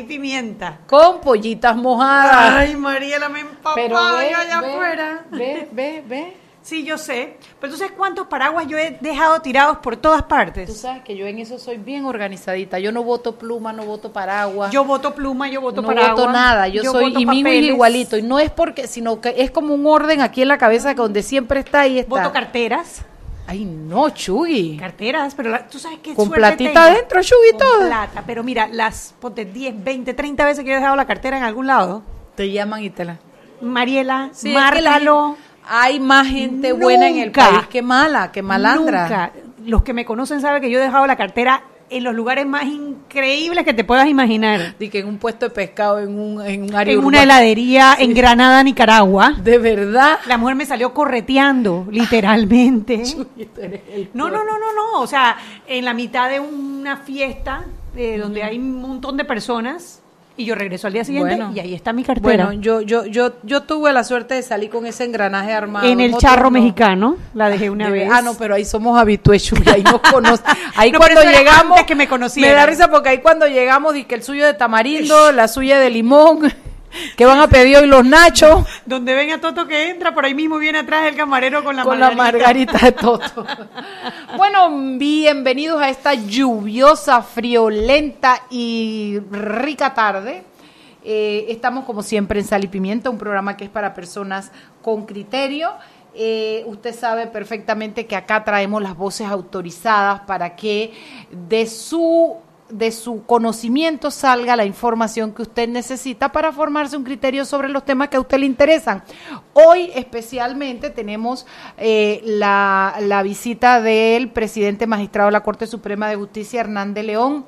Y pimienta. Con pollitas mojadas. Ay, Mariela, me empapaba Pero ve, allá ve, afuera. Ve, ve, ve. Sí, yo sé. Pero tú sabes cuántos paraguas yo he dejado tirados por todas partes. Tú sabes que yo en eso soy bien organizadita. Yo no voto pluma, no voto paraguas. Yo voto pluma, yo voto no paraguas. voto nada. Yo, soy y mismo es igualito. Y no es porque, sino que es como un orden aquí en la cabeza que donde siempre está y está. Voto carteras. Ay, no, Chugui. Carteras, pero la, tú sabes que Con platita adentro, Chugui, todo. plata, pero mira, las, ponte 10, 20, 30 veces que yo he dejado la cartera en algún lado. Te llaman y te la... Mariela, Sí, es que hay más gente buena en el país que mala, que malandra. Nunca. Los que me conocen saben que yo he dejado la cartera en los lugares más increíbles que te puedas imaginar. De que en un puesto de pescado, en un, en un área En una heladería en Granada, Nicaragua. De verdad. La mujer me salió correteando, literalmente. Tú eres el No, no, no, no, no. O sea, en la mitad de una fiesta eh, donde hay un montón de personas y yo regreso al día siguiente Bueno. y ahí está mi cartera. Bueno, yo, yo, yo, yo tuve la suerte de salir con ese engranaje armado. en el charro no. mexicano, la dejé una De vez. Ah, no, pero ahí somos habitués, ahí nos conocen. Ahí No, cuando llegamos. que me. Me da risa porque ahí cuando llegamos, di que el suyo de tamarindo, la suya de limón, que van a pedir hoy los nachos, Donde ven a Toto que entra, por ahí mismo viene atrás el camarero con la con margarita. la margarita de Toto. bueno, bienvenidos a esta lluviosa, friolenta y rica tarde. Eh, estamos como siempre en Sal y Pimienta, un programa que es para personas con criterio. Eh, usted sabe perfectamente que acá traemos las voces autorizadas para que de su de su conocimiento salga la información que usted necesita para formarse un criterio sobre los temas que a usted le interesan. Hoy especialmente tenemos eh, la, la visita del presidente magistrado de la Corte Suprema de Justicia, Hernán de León,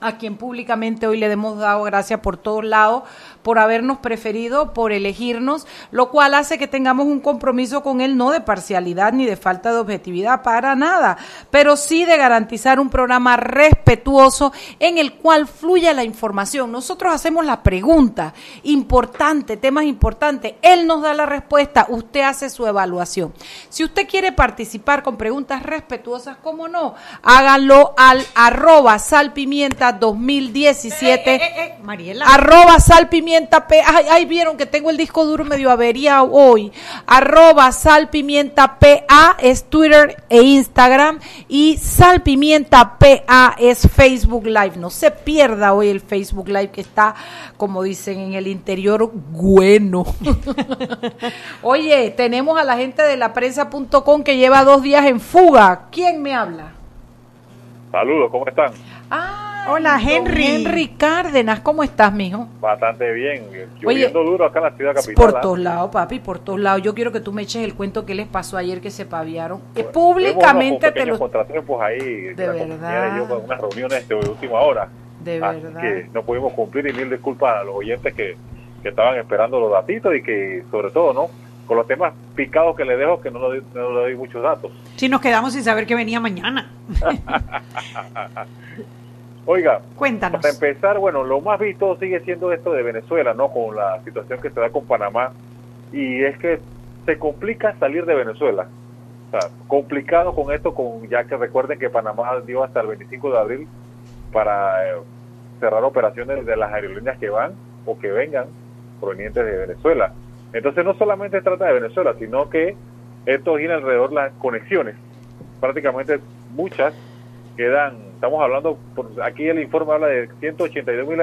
a quien públicamente hoy le hemos dado gracias por todos lados, por habernos preferido, por elegirnos, lo cual hace que tengamos un compromiso con él, no de parcialidad ni de falta de objetividad para nada, pero sí de garantizar un programa respetuoso en el cual fluya la información. Nosotros hacemos la pregunta importante, temas importantes, él nos da la respuesta, usted hace su evaluación. Si usted quiere participar con preguntas respetuosas, ¿cómo no? Háganlo al arroba salpimienta 2017. Eh, eh, eh, Mariela. Arroba salpimienta. Ay, ay, vieron que tengo el disco duro medio averiado hoy. Arroba salpimienta PA es Twitter e Instagram. Y salpimienta PA es Facebook Live. No se pierda hoy el Facebook Live que está, como dicen en el interior, bueno. Oye, tenemos a la gente de la prensa.com que lleva dos días en fuga. ¿Quién me habla? Saludos, ¿cómo están? Ah, Hola, Henry. Henry Cárdenas, ¿cómo estás, mijo? Bastante bien. Lloviendo duro acá en la ciudad capital. Por ¿ah? todos lados, papi, por todos lados. Yo quiero que tú me eches el cuento que les pasó ayer que se paviaron. Tuvimos Públicamente te contratiempos ahí. De verdad. yo con unas reuniones de última hora. De Así verdad. que no pudimos cumplir y mil disculpas a los oyentes que, que estaban esperando los datitos y que, sobre todo, ¿no? Con los temas picados que le dejo, que no le doy, no le doy muchos datos. Si nos quedamos sin saber que venía mañana. Oiga, Cuéntanos. Para empezar, bueno, lo más visto sigue siendo esto de Venezuela, ¿no? Con la situación que se da con Panamá. Y es que se complica salir de Venezuela. O sea, complicado con esto, con ya que recuerden que Panamá dio hasta el 25 de abril para eh, cerrar operaciones de las aerolíneas que van o que vengan provenientes de Venezuela. Entonces no solamente se trata de Venezuela, sino que esto gira alrededor las conexiones. Prácticamente muchas quedan, estamos hablando, por, aquí el informe habla de 182 mil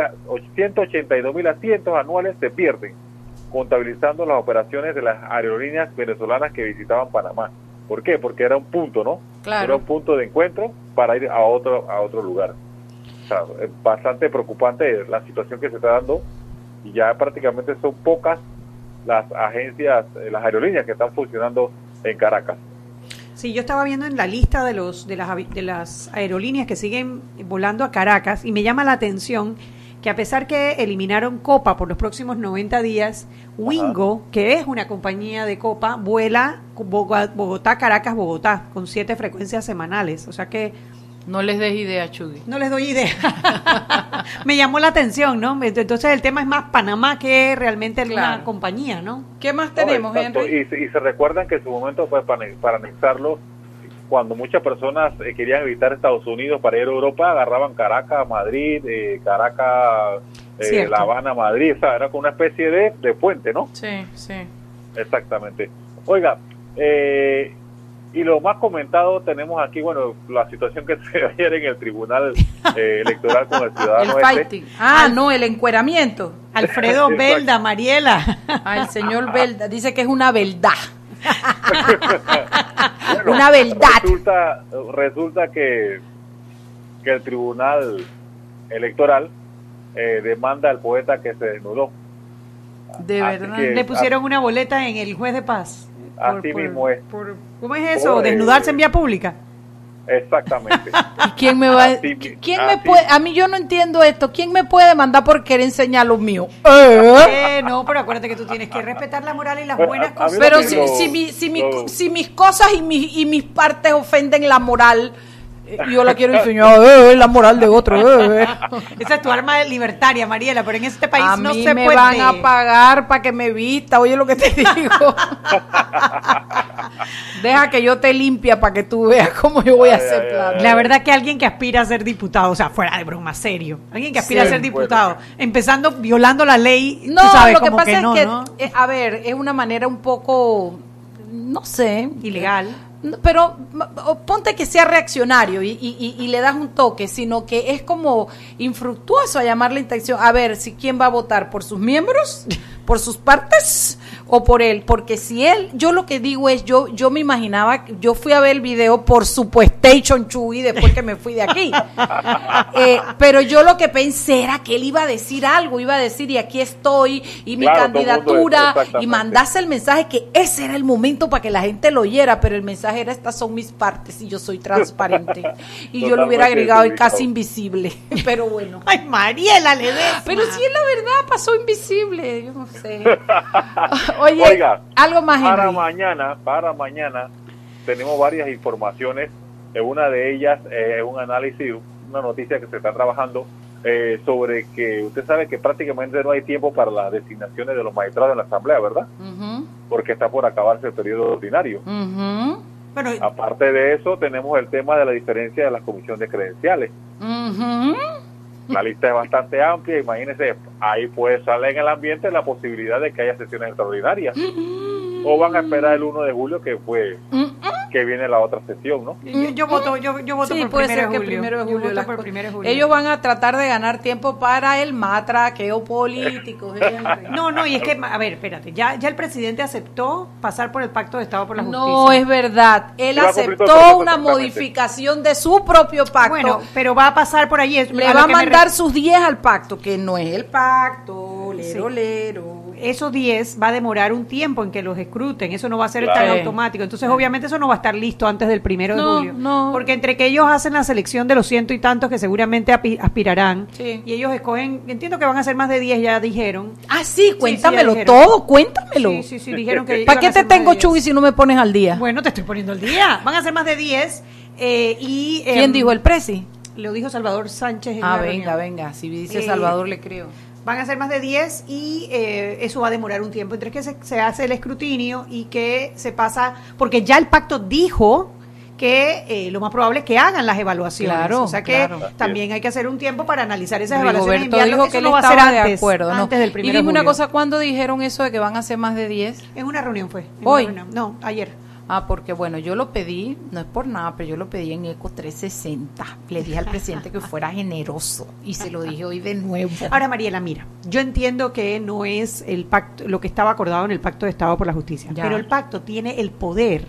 182 mil asientos anuales se pierden, contabilizando las operaciones de las aerolíneas venezolanas que visitaban Panamá. ¿Por qué? Porque era un punto, ¿no? Claro. Era un punto de encuentro para ir a otro a otro lugar. O sea, es bastante preocupante la situación que se está dando y ya prácticamente son pocas las agencias, eh, las aerolíneas que están funcionando en Caracas. Sí, yo estaba viendo en la lista de los de las de las aerolíneas que siguen volando a Caracas y me llama la atención que a pesar que eliminaron Copa por los próximos 90 días, Wingo, que es una compañía de Copa, vuela Boga- Bogotá, Caracas, Bogotá, con siete frecuencias semanales. O sea que No les des idea, Chugui. no les doy idea. me llamó la atención, ¿no? Entonces el tema es más Panamá que realmente alguna Claro. compañía, ¿no? ¿Qué más No, tenemos. Henry? Y, se- y se recuerdan que en su momento, pues, para, para anexarlo, cuando muchas personas eh, querían evitar Estados Unidos para ir a Europa, agarraban Caracas, Madrid, eh, Caracas, eh. La Habana, Madrid, o sea, era como una especie de, de puente, ¿no? Sí, sí. Exactamente. Oiga, eh, y lo más comentado tenemos aquí, bueno, la situación que se ayer en el Tribunal eh, Electoral con el El ciudadano este. fighting. Ah, no, el encueramiento. Alfredo. Belda, Mariela. Ah, el señor Belda dice que es una verdad. Bueno, Una verdad. Resulta, resulta que, que el Tribunal Electoral eh, demanda al poeta que se desnudó. De Así verdad. que- Le pusieron una boleta en el juez de paz. Así mismo es. por- ¿Cómo es eso? Por, eh, ¿Desnudarse en vía pública? Exactamente. ¿Y quién me va a Así mi- ¿Quién me puede a mí yo no entiendo esto? ¿Quién me puede mandar por querer enseñar lo mío? ¿Eh? Eh, no, pero acuérdate que tú tienes que respetar la moral y las Bueno, buenas cosas. Pero si, lo- si, mi- si, mi- lo- si mis cosas y mis, y mis partes ofenden la moral, yo la quiero enseñar, eh, la moral de otro. eh. Esa es tu arma libertaria, Mariela, pero en este país A no mí se me puede. van a pagar para que me vista, oye lo que te digo. Deja que yo te limpia para que tú veas cómo yo voy a hacer ay, plata. La verdad que alguien que aspira a ser diputado, o sea, fuera de broma, serio, alguien que aspira Sí, a ser bueno. diputado, empezando violando la ley, No, tú sabes, lo que como pasa no, es que, ¿no? eh, a ver, es una manera un poco, no sé, Ilegal. Pero ponte que sea reaccionario y, y- y- y le das un toque, sino que es como infructuoso a llamar la intención. A ver, si quién va a votar por sus miembros, por sus partes o por él, porque si él, yo lo que digo es, yo yo me imaginaba, yo fui a ver el video por supuestation Chuy después que me fui de aquí, Eh, pero yo lo que pensé era que él iba a decir algo, iba a decir y aquí estoy y mi Claro, candidatura y mandarse el mensaje que ese era el momento para que la gente lo oyera, pero el mensaje era estas son mis partes y yo soy transparente y yo lo hubiera agregado y casi invisible, pero bueno. Ay, Mariela, le des. Pero si es la verdad, pasó invisible, yo no sé. Oye, Oiga, algo más, Para mañana, para mañana, tenemos varias informaciones. Eh, Una de ellas eh, es un análisis, una noticia que se está trabajando eh, sobre que usted sabe que prácticamente no hay tiempo para las designaciones de los magistrados en la Asamblea, ¿verdad? Porque está por acabarse el periodo ordinario. Bueno, Aparte de eso, tenemos el tema de la diferencia de las comisiones de credenciales. ujú. La lista es bastante amplia, imagínense, ahí puede salir en el ambiente la posibilidad de que haya sesiones extraordinarias. O van a esperar el 1 de julio, que fue que viene la otra sesión, ¿no? yo, yo voto, yo, yo voto Sí, por puede primero ser de que julio. primero de Yo julio. voto las por co- primero de julio. Ellos van a tratar de ganar tiempo para el matraqueo político. No, no, y es que, a ver, espérate, ya, ya el presidente aceptó pasar por el Pacto de Estado por la Justicia. No es verdad. Él va aceptó una modificación de su propio pacto. Bueno, pero va a pasar por allí. le va a me mandar re- sus 10 al pacto, que no es el pacto, lero, Sí. lero. Esos 10 va a demorar un tiempo en que los escruten, eso no va a ser Claro. tan automático. Entonces, obviamente, eso no va a estar listo antes del primero de julio. no. Porque entre que ellos hacen la selección de los ciento y tantos que seguramente aspirarán, Sí. y ellos escogen, entiendo que van a ser más de 10, ya dijeron. Ah, sí, cuéntamelo todo, cuéntamelo. Sí, sí, sí, dijeron que. ¿Para qué te tengo, 10. Chugui, si no me pones al día? Bueno, te estoy poniendo el día. Van a ser más de 10. eh, y, ¿Quién em, dijo el presi? Lo dijo Salvador Sánchez. en Ah, venga, reunión. venga, si dice Eh, Salvador le creo. Van a ser más de 10 y eh, eso va a demorar un tiempo. Entre que se, se hace el escrutinio y que se pasa, porque ya el pacto dijo que eh, lo más probable es que hagan las evaluaciones. Claro, o sea que claro. también hay que hacer un tiempo para analizar esas evaluaciones. y dijo que él no va a ser de antes, acuerdo. no. Antes del y dime una cosa, ¿cuándo dijeron eso de que van a ser más de 10? En una reunión fue. en Hoy. una reunión. No, ayer. Ah, porque bueno, yo lo pedí, no es por nada, pero yo lo pedí en Eco 360. Le dije al presidente que fuera generoso y se lo dije hoy de nuevo. Ahora, Mariela, mira, yo entiendo que no es el pacto, lo que estaba acordado en el Pacto de Estado por la Justicia, Ya. pero el pacto tiene el poder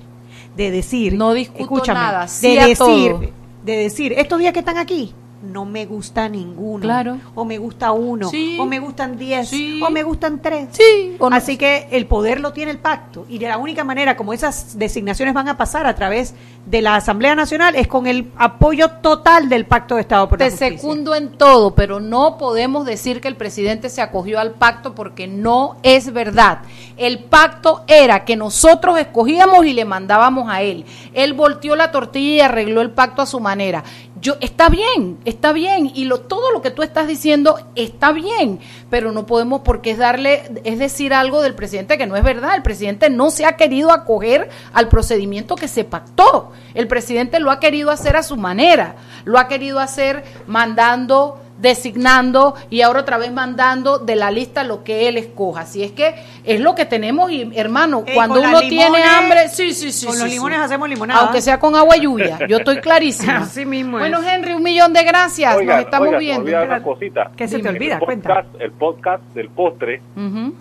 de decir, No discuto nada, sí de decir, todo. de decir, estos días que están aquí, no me gusta ninguno. Claro. O me gusta uno. Sí. O me gustan diez. Sí. O me gustan tres. Sí, o no. Así que el poder lo tiene el pacto. Y de la única manera como esas designaciones van a pasar a través de la Asamblea Nacional es con el apoyo total del Pacto de Estado por la Te Justicia. secundo en todo, pero no podemos decir que el presidente se acogió al pacto porque no es verdad. El pacto era que nosotros escogíamos y le mandábamos a él. Él volteó la tortilla y arregló el pacto a su manera. Yo está bien, está bien y lo todo lo que tú estás diciendo está bien, pero no podemos porque es darle es decir algo del presidente que no es verdad. El presidente no se ha querido acoger al procedimiento que se pactó. El presidente lo ha querido hacer a su manera, lo ha querido hacer mandando designando y ahora otra vez mandando de la lista lo que él escoja. Así es que es lo que tenemos y hermano, Eh, cuando uno tiene hambre, sí, sí, sí. con sí, los sí. limones hacemos limonada. Aunque sea con agua y lluvia, yo estoy clarísima. Así mismo es. Bueno, Henry, un millón de gracias. Nos estamos viendo. olvida una cosita. ¿Qué se te olvida? El Cuenta. podcast, el podcast del postre, Ujú.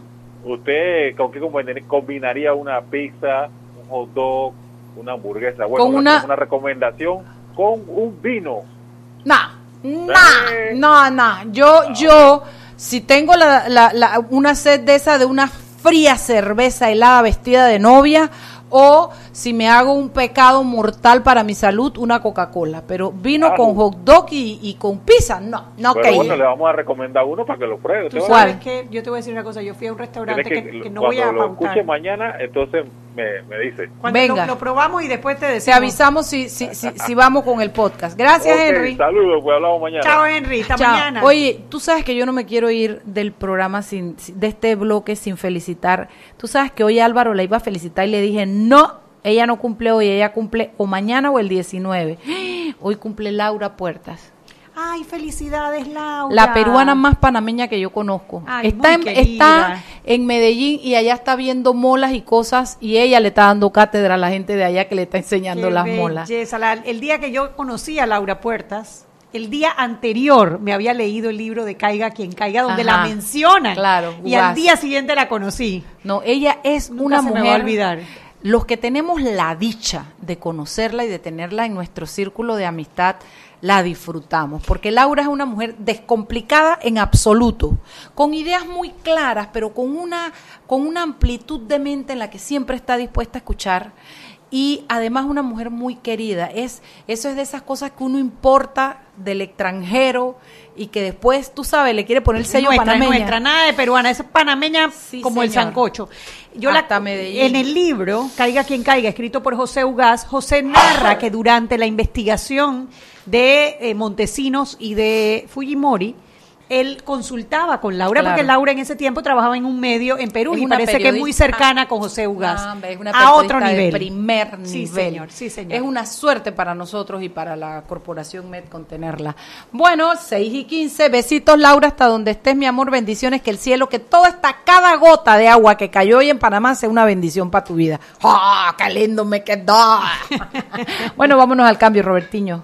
¿usted con qué combinaría- combinaría una pizza, un hot dog, una hamburguesa? Bueno, Con una recomendación con un vino. Nah, nah, Eh. no, no. Yo, yo, si tengo la, la- la- una sed de esa de una fría cerveza helada vestida de novia, o si me hago un pecado mortal para mi salud, una Coca-Cola. Pero vino Ah, con hot dog y, y con pizza, no, no Pero que bueno, le vamos a recomendar uno para que lo pruebe. Tú sabes que yo te voy a decir una cosa, yo fui a un restaurante que, que que no voy cuando a lo escuche mañana, entonces me, me dice. Cuando Venga. Lo, lo probamos y después te Te decimos. avisamos si, si, si, si vamos con el podcast. Gracias, Henry. Saludos, pues hablamos mañana. Chao, Henry, hasta Chao. mañana. Oye, tú sabes que yo no me quiero ir del programa sin, sin- de este bloque sin felicitar. Tú sabes que hoy Álvaro la iba a felicitar y le dije, no, ella no cumple hoy, ella cumple o mañana o el 19. Hoy cumple Laura Puertas, Ay, felicidades, Laura. la peruana más panameña que yo conozco. Ay, está, en, querida. está en Medellín y allá está viendo molas y cosas y ella le está dando cátedra a la gente de allá que le está enseñando Qué las molas. La- el día que yo conocí a Laura Puertas, el día anterior me había leído el libro de Caiga quien caiga, donde Ajá. la mencionan. Claro, Y al día siguiente la conocí. No, ella es Nunca una se me mujer. va a olvidar. Los que tenemos la dicha de conocerla y de tenerla en nuestro círculo de amistad, la disfrutamos. Porque Laura es una mujer descomplicada en absoluto, con ideas muy claras, pero con una, con una amplitud de mente en la que siempre está dispuesta a escuchar. Y además una mujer muy querida. Es, eso es de esas cosas que uno importa del extranjero y que después, tú sabes, le quiere poner el sello nuestra, panameña. nuestra, nada de peruana, es panameña Sí, como el sancocho. Yo Hasta la, Medellín. en el libro, Caiga quien caiga, escrito por José Ugaz, José narra que durante la investigación de eh, Montesinos y de Fujimori, él consultaba con Laura, Claro. porque Laura en ese tiempo trabajaba en un medio en Perú Es y parece que es muy cercana con José Ugaz. Ah, es una a otro de nivel. primer Sí, nivel. señor, sí, señor. Es una suerte para nosotros y para la corporación Medcon tenerla. Bueno, 6 y 15, besitos Laura, hasta donde estés, mi amor, bendiciones, que el cielo, que toda esta, cada gota de agua que cayó hoy en Panamá sea una bendición para tu vida. ¡Ah, qué lindo me quedó! bueno, vámonos al cambio, Robertiño.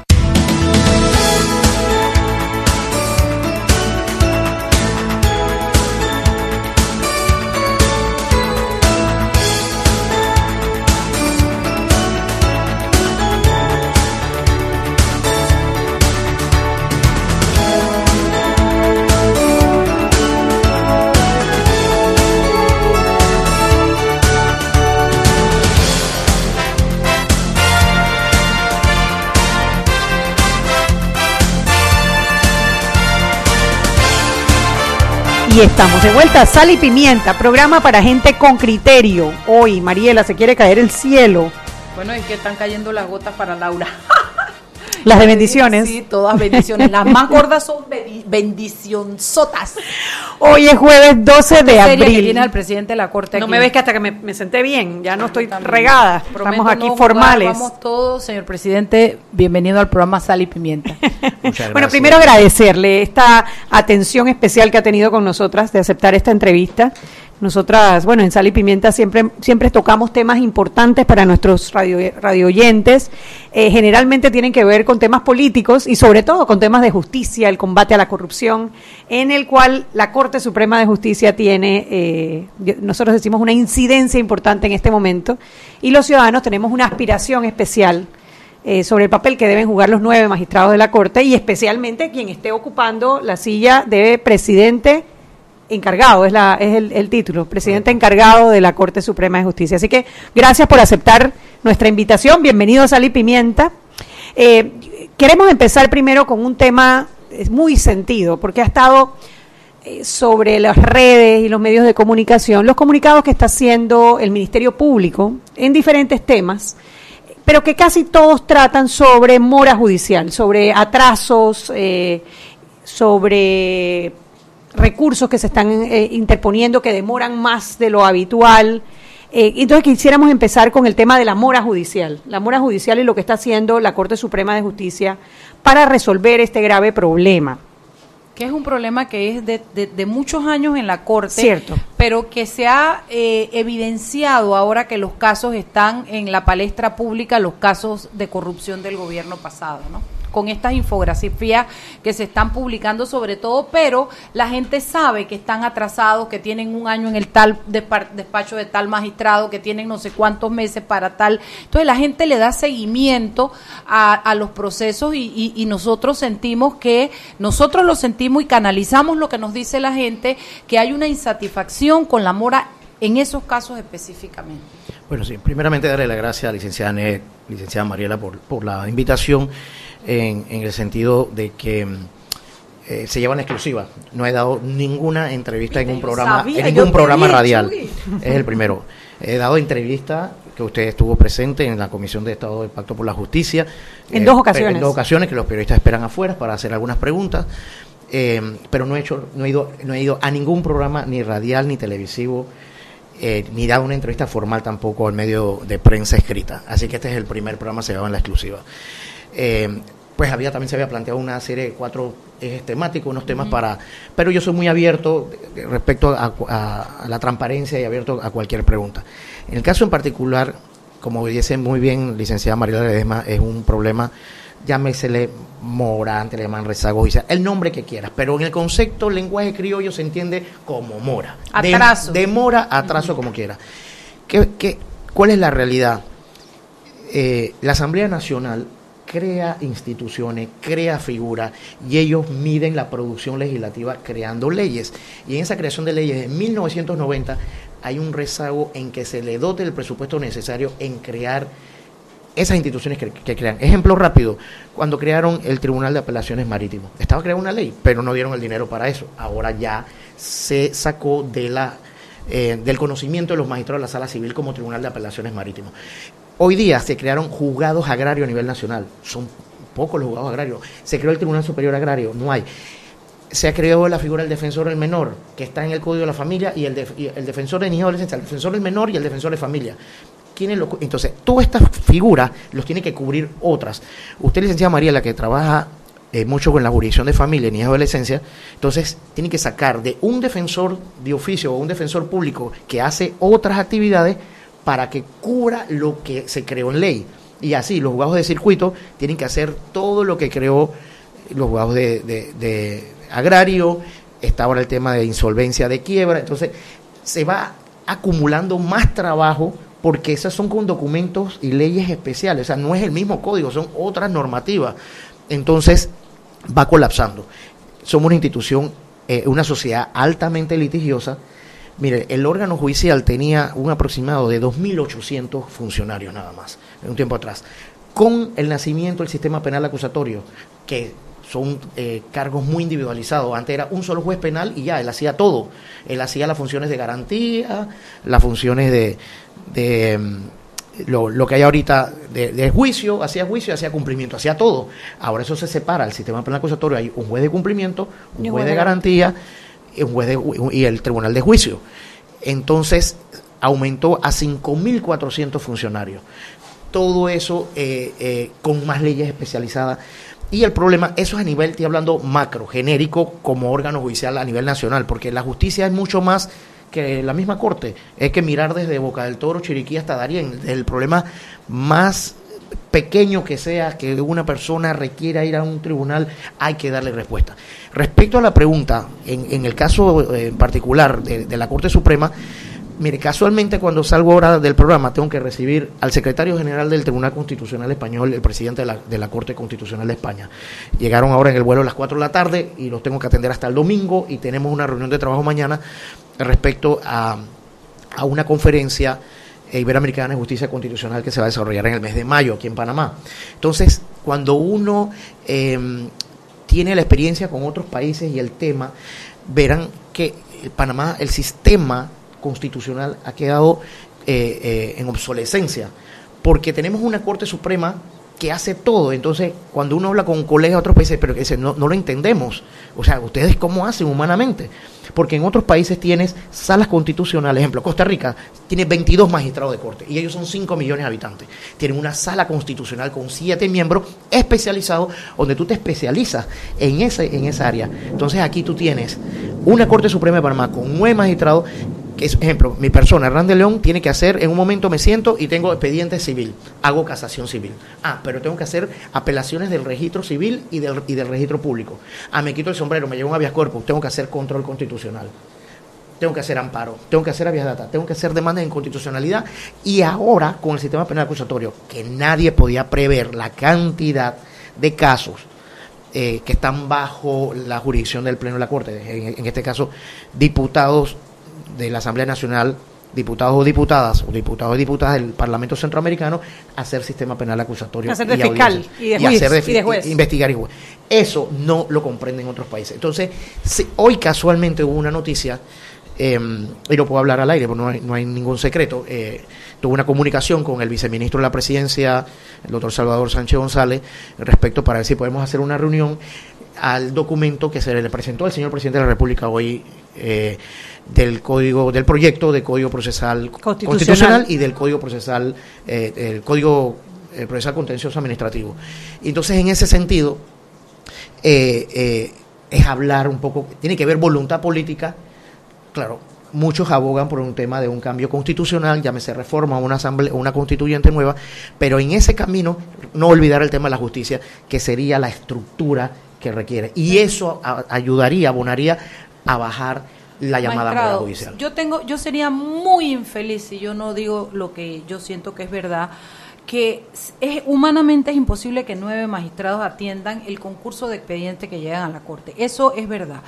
Y estamos de vuelta, Sal y Pimienta, programa para gente con criterio. Hoy, Mariela, se quiere caer el cielo. Bueno, es que están cayendo las gotas para Laura. Las de bendiciones. Sí, todas bendiciones. Las más gordas son bendi- bendicionzotas. Hoy es jueves 12 de Seria que abril. tiene al presidente de la corte No aquí. me ves que hasta que me, me senté bien, ya no estoy También. regada. Prometo Estamos aquí no jugar, formales. Vamos todos, señor presidente. Bienvenido al programa Sal y Pimienta. Bueno, primero agradecerle esta atención especial que ha tenido con nosotras de aceptar esta entrevista. Nosotras, bueno, en Sal y Pimienta siempre, siempre tocamos temas importantes para nuestros radio, radio oyentes. Eh, generalmente tienen que ver con temas políticos y sobre todo con temas de justicia, el combate a la corrupción, en el cual la Corte Suprema de Justicia tiene, eh, nosotros decimos, una incidencia importante en este momento y los ciudadanos tenemos una aspiración especial eh, sobre el papel que deben jugar los nueve magistrados de la Corte y especialmente quien esté ocupando la silla de presidente encargado, es, la, es el, el título, presidente encargado de la Corte Suprema de Justicia. Así que gracias por aceptar nuestra invitación. Bienvenido a Sal y Pimienta. Eh, queremos empezar primero con un tema muy sentido, porque ha estado eh, sobre las redes y los medios de comunicación, los comunicados que está haciendo el Ministerio Público en diferentes temas, pero que casi todos tratan sobre mora judicial, sobre atrasos, eh, sobre recursos que se están eh, interponiendo que demoran más de lo habitual. Eh, entonces quisiéramos empezar con el tema de la mora judicial, la mora judicial y lo que está haciendo la Corte Suprema de Justicia para resolver este grave problema. que es un problema que es de, de- de muchos años en la Corte, Cierto. pero que se ha eh, evidenciado ahora que los casos están en la palestra pública, los casos de corrupción del gobierno pasado, ¿no? Con estas infografías que se están publicando sobre todo, pero la gente sabe que están atrasados, que tienen un año en el tal despa- despacho de tal magistrado, que tienen no sé cuántos meses para tal. Entonces la gente le da seguimiento a, los procesos y, y- nosotros sentimos que, nosotros lo sentimos y canalizamos lo que nos dice la gente, que hay una insatisfacción con la mora en esos casos específicamente. Bueno, sí, primeramente darle las gracias a la licenciada licenciada Mariela, por la invitación, en, en el sentido de que mm, eh, se lleva en exclusiva. No he dado ninguna entrevista en un programa, sabía, en ningún programa vi, radial. Es el primero. He dado entrevista que usted estuvo presente en la Comisión de Estado del Pacto por la Justicia. En eh, dos ocasiones. En dos ocasiones que los periodistas esperan afuera para hacer algunas preguntas. Eh, pero no he hecho, no he ido, no he ido a ningún programa ni radial ni televisivo eh, ni dado una entrevista formal tampoco al medio de prensa escrita. Así que este es el primer programa que se lleva en la exclusiva. Eh, pues había también se había planteado una serie de cuatro ejes temáticos, unos temas para... Pero yo soy muy abierto de- respecto a, a- a la transparencia y abierto a cualquier pregunta. En el caso en particular, como dice muy bien licenciada Mariela Ledesma, es un problema, llámesele mora, ante le llaman rezago, judicial, el nombre que quieras, pero en el concepto lenguaje criollo se entiende como mora. Atraso. De, mora atraso, como quiera. ¿Qué, qué, cuál es la realidad? Eh, la Asamblea Nacional crea instituciones, crea figuras y ellos miden la producción legislativa creando leyes. Y en esa creación de leyes, en 1990, hay un rezago en que se le dote el presupuesto necesario en crear esas instituciones que, crean. Ejemplo rápido, cuando crearon el Tribunal de Apelaciones Marítimos, estaba creando una ley, pero no dieron el dinero para eso. Ahora ya se sacó de la, eh, del conocimiento de los magistrados de la Sala Civil como Tribunal de Apelaciones Marítimos. Hoy día se crearon juzgados agrarios a nivel nacional, son pocos los juzgados agrarios. Se creó el Tribunal Superior Agrario, no hay se ha creado la figura del defensor del menor, que está en el Código de la Familia, y el, el defensor de niños y adolescentes, el defensor del menor y el defensor de familia. Entonces, todas estas figuras los tiene que cubrir otras. Usted, licenciada María, la que trabaja eh, mucho con la jurisdicción de familia, niñez y adolescencia, entonces tiene que sacar de un defensor de oficio o un defensor público que hace otras actividades para que cubra lo que se creó en ley. Y así, los juzgados de circuito tienen que hacer todo lo que creó los juzgados de, de agrario, está ahora el tema de insolvencia de quiebra, entonces se va acumulando más trabajo porque esas son con documentos y leyes especiales, o sea, no es el mismo código, son otras normativas. Entonces, va colapsando. Somos una institución, eh, una sociedad altamente litigiosa. Mire, el órgano judicial tenía un aproximado de 2.800 funcionarios nada más, en un tiempo atrás. Con el nacimiento del sistema penal acusatorio, que son eh, cargos muy individualizados. Antes era un solo juez penal y ya, él hacía todo. Él hacía las funciones de garantía, las funciones de, de mm, lo, que hay ahorita de, juicio, hacía juicio, hacía cumplimiento, hacía todo. Ahora eso se separa, el sistema penal acusatorio hay un juez de cumplimiento, un juez de garantía un juez y el tribunal de juicio. Entonces aumentó a 5.400 funcionarios. Todo eso eh, eh, con más leyes especializadas. Y el problema, eso es a nivel, estoy hablando macro, genérico, como órgano judicial a nivel nacional, porque la justicia es mucho más que la misma corte. Es que mirar desde Boca del Toro, Chiriquí hasta Darien. El problema más pequeño que sea que una persona requiera ir a un tribunal, hay que darle respuesta. Respecto a la pregunta, en, el caso eh, en particular de, la Corte Suprema, mire, casualmente cuando salgo ahora del programa tengo que recibir al secretario general del Tribunal Constitucional Español, el presidente de la, Corte Constitucional de España. Llegaron ahora en el vuelo a las 4 de la tarde y los tengo que atender hasta el domingo y tenemos una reunión de trabajo mañana respecto a, a una conferencia Iberoamericana de Justicia Constitucional que se va a desarrollar en el mes de mayo aquí en Panamá. Entonces, cuando uno em, tiene la experiencia con otros países y el tema, verán que Panamá, el sistema constitucional ha quedado eh, eh, en obsolescencia, porque tenemos una Corte Suprema que hace todo. Entonces, cuando uno habla con colegas de otros países, pero que no, no lo entendemos. O sea, ¿ustedes cómo hacen humanamente? Porque en otros países tienes salas constitucionales. Ejemplo, Costa Rica tiene 22 magistrados de corte y ellos son 5 millones de habitantes. Tienen una sala constitucional con 7 miembros especializados donde tú te especializas en, ese, en esa área. Entonces, aquí tú tienes una Corte Suprema de Panamá con 9 magistrados ejemplo, mi persona, Hernán de León, tiene que hacer, en un momento me siento y tengo expediente civil, hago casación civil. Ah, pero tengo que hacer apelaciones del registro civil y del, y del registro público. Ah, me quito el sombrero, me llevo un habeas corpus, tengo que hacer control constitucional. Tengo que hacer amparo, tengo que hacer habeas data, tengo que hacer demanda de inconstitucionalidad. Y ahora, con el sistema penal acusatorio, que nadie podía prever la cantidad de casos eh, que están bajo la jurisdicción del Pleno de la Corte, en este caso, diputados de la Asamblea Nacional, diputados o diputadas, o diputados y diputadas del Parlamento Centroamericano, hacer sistema penal acusatorio. Hacer de y fiscal y de, juez, investigar y juez. Eso no lo comprenden otros países. Entonces, hoy casualmente hubo una noticia, em, y lo puedo hablar al aire, porque no hay, no hay ningún secreto. Eh, tuve una comunicación con el viceministro de la presidencia, el doctor Salvador Sánchez González, respecto para ver si podemos hacer una reunión al documento que se le presentó al señor presidente de la República hoy eh, del código del proyecto de código procesal constitucional, y del código procesal eh, el código el procesal contencioso administrativo. Entonces en ese sentido eh, es hablar un poco tiene que ver voluntad política. Claro muchos abogan por un tema de un cambio constitucional, llámese reforma, una asamblea, una constituyente nueva, pero en ese camino no olvidar el tema de la justicia, que sería la estructura que requiere. Y eso ayudaría, abonaría a bajar la llamada judicial. Yo tengo, yo sería muy infeliz si yo no digo lo que yo siento que es verdad que es humanamente es imposible que nueve magistrados atiendan el concurso de expedientes que llegan a la corte. Eso es verdad.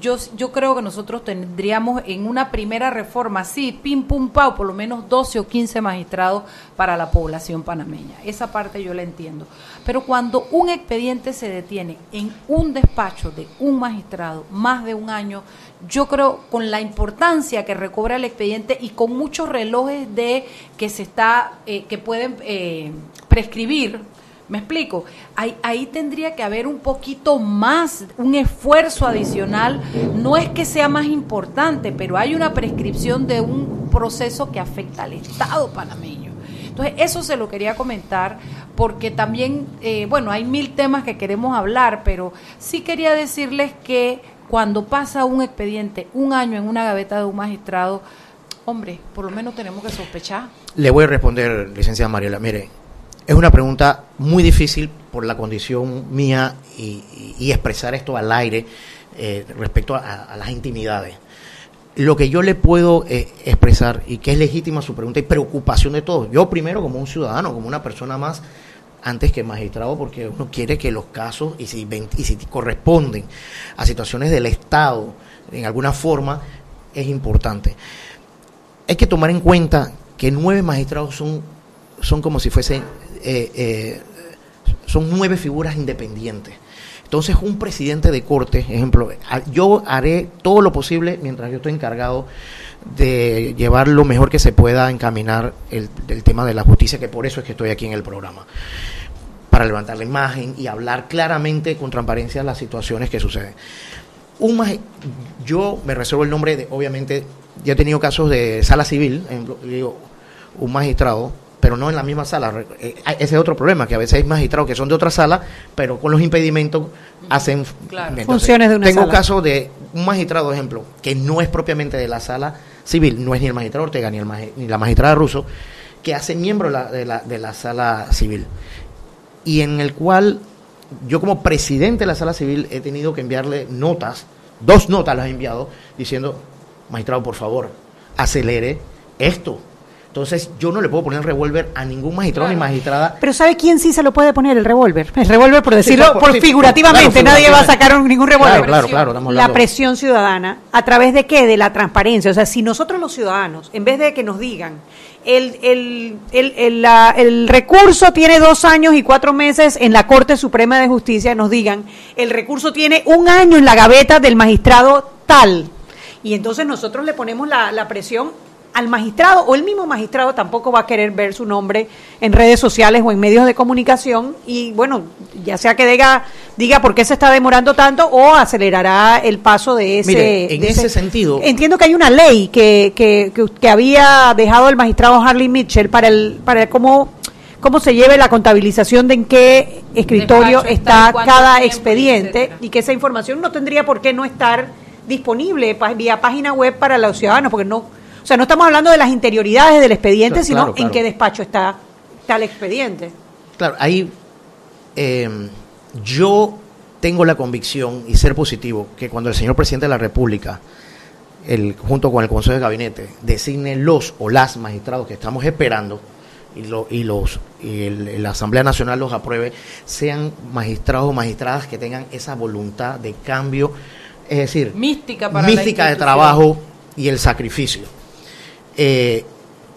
Yo, yo creo que nosotros tendríamos en una primera reforma, sí, pim pum pau, por lo menos 12 o 15 magistrados para la población panameña. Esa parte yo la entiendo. Pero cuando un expediente se detiene en un despacho de un magistrado más de un año, yo creo con la importancia que recobra el expediente y con muchos relojes de que se está, eh, que pueden eh, prescribir ¿Me explico? Ahí, tendría que haber un poquito más, un esfuerzo adicional. No es que sea más importante, pero hay una prescripción de un proceso que afecta al Estado panameño. Entonces, eso se lo quería comentar porque también, eh, bueno, hay mil temas que queremos hablar, pero sí quería decirles que cuando pasa un expediente, un año en una gaveta de un magistrado, hombre, por lo menos tenemos que sospechar. Le voy a responder, licenciada Mariela. Mire, es una pregunta muy difícil por la condición mía y, expresar esto al aire eh, respecto a, las intimidades. Lo que yo le puedo eh, expresar y que es legítima su pregunta y preocupación de todos, yo primero como un ciudadano, como una persona más, antes que magistrado, porque uno quiere que los casos, y si, y si corresponden a situaciones del Estado en alguna forma, es importante. Hay que tomar en cuenta que nueve magistrados son, son como si fuesen eh, eh, son nueve figuras independientes. Entonces, un presidente de corte, ejemplo, yo haré todo lo posible mientras yo estoy encargado de llevar lo mejor que se pueda encaminar el, tema de la justicia, que por eso es que estoy aquí en el programa, para levantar la imagen y hablar claramente con transparencia las situaciones que suceden. Un yo me reservo el nombre de, obviamente, ya he tenido casos de sala civil, ejemplo, un magistrado pero no en la misma sala. Eh, ese es otro problema, que a veces hay magistrados que son de otra sala, pero con los impedimentos hacen funciones de una tengo caso de un magistrado, ejemplo, que no es propiamente de la sala civil, no es ni el magistrado Ortega ni, el ni la magistrada Russo, que hace miembro de la, de la sala civil. Y en el cual yo como presidente de la sala civil he tenido que enviarle notas, dos notas las he enviado, diciendo, magistrado, por favor, acelere esto entonces, yo no le puedo poner el revólver a ningún magistrado ni magistrada. Pero ¿sabe quién sí se lo puede poner el revólver? El revólver, por decirlo por, figurativamente, nadie va a sacar ningún revólver. Claro, claro, claro. La presión ciudadana, ¿a través de qué? De la transparencia. O sea, si nosotros los ciudadanos, en vez de que nos digan, el, el, el, el, recurso tiene dos años y cuatro meses en la Corte Suprema de Justicia, nos digan, el recurso tiene un año en la gaveta del magistrado tal. Y entonces nosotros le ponemos la, la presión al magistrado o el mismo magistrado tampoco va a querer ver su nombre en redes sociales o en medios de comunicación y bueno, ya sea que diga, diga por qué se está demorando tanto o acelerará el paso de ese... en ese, sentido... Entiendo que hay una ley que, que, que, había dejado el magistrado Harley Mitchell para el para cómo cómo se lleve la contabilización de en qué escritorio está, cada expediente y que esa información no tendría por qué no estar disponible vía página web para los ciudadanos, porque no o sea, no estamos hablando de las interioridades del expediente, sino en qué despacho está, el expediente. Claro, ahí em, yo tengo la convicción y ser positivo que cuando el señor presidente de la República, el, junto con el Consejo de Gabinete, designe los o las magistrados que estamos esperando y, lo, y los y la Asamblea Nacional los apruebe, sean magistrados o magistradas que tengan esa voluntad de cambio, es decir, mística, para mística de trabajo y el sacrificio. Eh,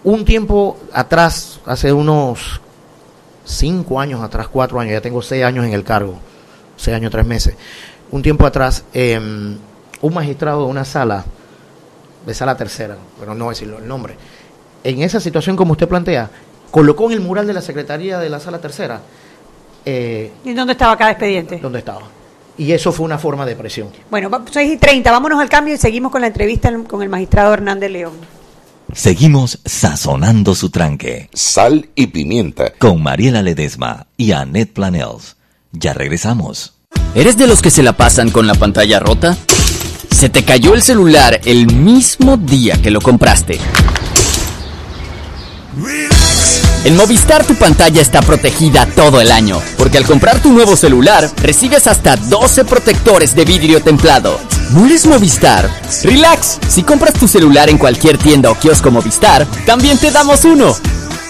un tiempo atrás, hace unos cinco años atrás, cuatro años, ya tengo seis años en el cargo, seis años, tres meses. Un tiempo atrás, em, un magistrado de una sala, de sala tercera, pero no decirlo el nombre, en esa situación como usted plantea, colocó en el mural de la secretaría de la sala tercera. Eh, ¿Y dónde estaba cada expediente? ¿Dónde estaba? Y eso fue una forma de presión. Bueno, 6 y 30, vámonos al cambio y seguimos con la entrevista con el magistrado Hernández León. Seguimos sazonando su tranque. Sal y pimienta. Con Mariela Ledesma y Annette Planels. Ya regresamos. ¿Eres de los que se la pasan con la pantalla rota? ¿Se te cayó el celular el mismo día que lo compraste? En Movistar tu pantalla está protegida todo el año, porque al comprar tu nuevo celular recibes hasta 12 protectores de vidrio templado. ¿No eres Movistar? Relax, si compras tu celular en cualquier tienda o kiosco Movistar, también te damos uno.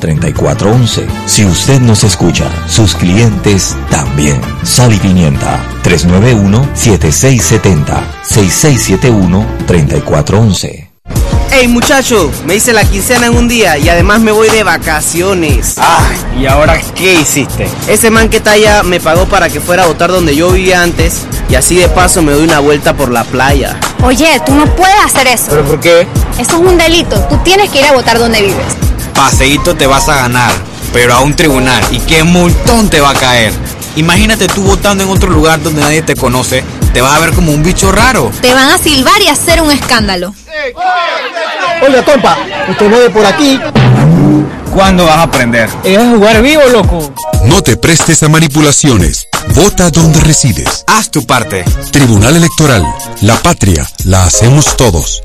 6671-3411. Si usted nos escucha, sus clientes también. Sal y Pimienta 391-7670 6671-3411. Hey muchacho, me hice la quincena en un día y además me voy de vacaciones. Ay, ¿y ahora qué hiciste? Ese man que está allá me pagó para que fuera a votar donde yo vivía antes y así de paso me doy una vuelta por la playa. Oye, tú no puedes hacer eso. ¿Pero por qué? Eso es un delito. Tú tienes que ir a votar donde vives. Paseíto te vas a ganar, pero a un tribunal. ¿Y qué multón te va a caer? Imagínate tú votando en otro lugar donde nadie te conoce, te vas a ver como un bicho raro. Te van a silbar y hacer un escándalo. Oiga, compa, usted mueve por aquí. ¿Cuándo vas a aprender? Es jugar vivo, loco. No te prestes a manipulaciones. Vota donde resides. Haz tu parte. Tribunal Electoral. La patria la hacemos todos.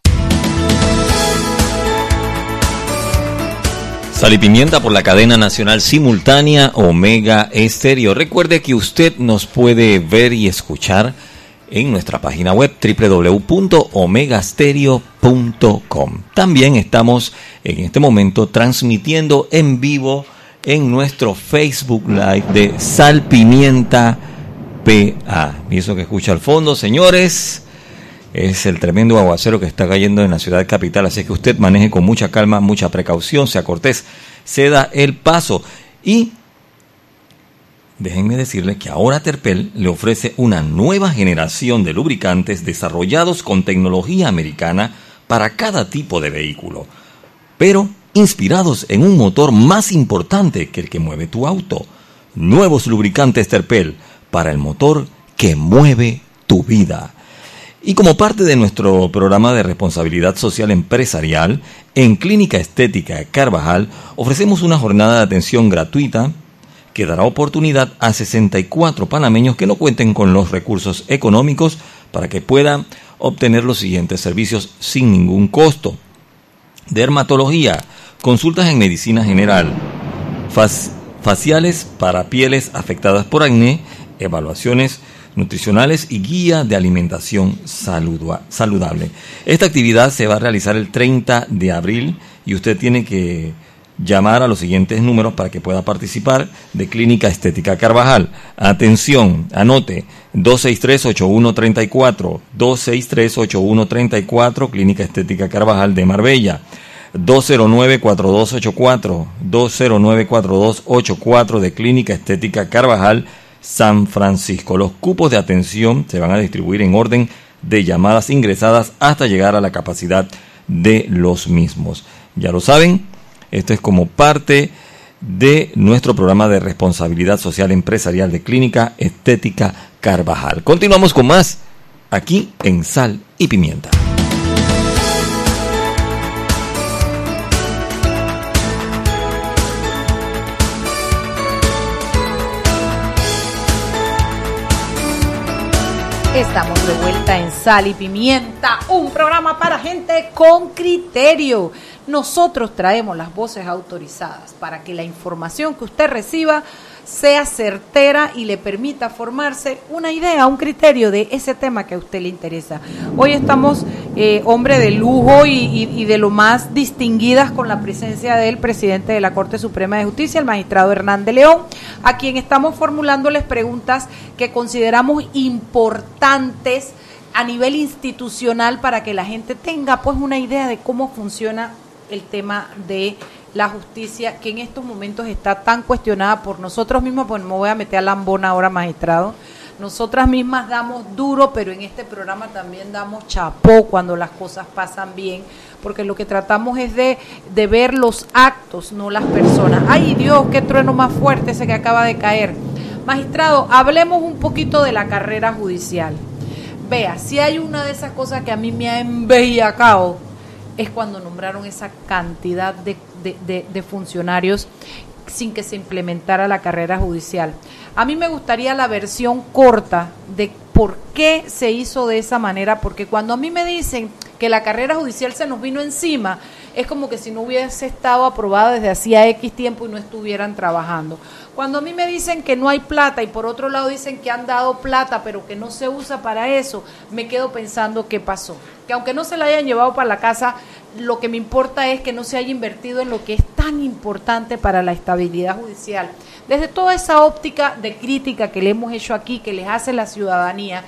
Sal y Pimienta por la cadena nacional simultánea Omega Estéreo. Recuerde que usted nos puede ver y escuchar en nuestra página web www.omegastereo.com. También estamos en este momento transmitiendo en vivo en nuestro Facebook Live de Sal Pimienta PA. Y eso que escucha al fondo, señores, es el tremendo aguacero que está cayendo en la ciudad capital, así que usted maneje con mucha calma, mucha precaución, sea cortés, ceda el paso. Y déjenme decirles que ahora Terpel le ofrece una nueva generación de lubricantes desarrollados con tecnología americana para cada tipo de vehículo, pero inspirados en un motor más importante que el que mueve tu auto. Nuevos lubricantes Terpel para el motor que mueve tu vida. Y como parte de nuestro programa de responsabilidad social empresarial, en Clínica Estética Carvajal ofrecemos una jornada de atención gratuita que dará oportunidad a 64 panameños que no cuenten con los recursos económicos para que puedan obtener los siguientes servicios sin ningún costo. Dermatología, consultas en medicina general, faciales para pieles afectadas por acné, evaluaciones nutricionales y guía de alimentación saludable. Esta actividad se va a realizar el 30 de abril y usted tiene que llamar a los siguientes números para que pueda participar de Clínica Estética Carvajal. Atención, anote 263-8134, 263-8134, Clínica Estética Carvajal de Marbella. 209-4284, 209-4284 de Clínica Estética Carvajal San Francisco. Los cupos de atención se van a distribuir en orden de llamadas ingresadas hasta llegar a la capacidad de los mismos. Ya lo saben, esto es como parte de nuestro programa de responsabilidad social empresarial de Clínica Estética Carvajal. Continuamos con más aquí en Sal y Pimienta. Estamos de vuelta en Sal y Pimienta, un programa para gente con criterio. Nosotros traemos las voces autorizadas para que la información que usted reciba sea certera y le permita formarse una idea, un criterio de ese tema que a usted le interesa. Hoy estamos, eh, hombre de lujo y, y, de lo más distinguidas con la presencia del presidente de la Corte Suprema de Justicia, el magistrado Hernán de León, a quien estamos formulándoles preguntas que consideramos importantes a nivel institucional para que la gente tenga pues una idea de cómo funciona el tema de la justicia que en estos momentos está tan cuestionada por nosotros mismos, pues me voy a meter a lambona ahora, magistrado. Nosotras mismas damos duro, pero en este programa también damos chapó cuando las cosas pasan bien, porque lo que tratamos es de, de ver los actos, no las personas. Ay Dios, qué trueno más fuerte ese que acaba de caer. Magistrado, hablemos un poquito de la carrera judicial. Vea, si hay una de esas cosas que a mí me ha embellacado, es cuando nombraron esa cantidad de, funcionarios sin que se implementara la carrera judicial. A mí me gustaría la versión corta de por qué se hizo de esa manera, porque cuando a mí me dicen que la carrera judicial se nos vino encima, es como que si no hubiese estado aprobada desde hacía X tiempo y no estuvieran trabajando. Cuando a mí me dicen que no hay plata y por otro lado dicen que han dado plata pero que no se usa para eso, me quedo pensando qué pasó. Que aunque no se la hayan llevado para la casa, lo que me importa es que no se haya invertido en lo que es tan importante para la estabilidad judicial. Desde toda esa óptica de crítica que le hemos hecho aquí, que les hace la ciudadanía,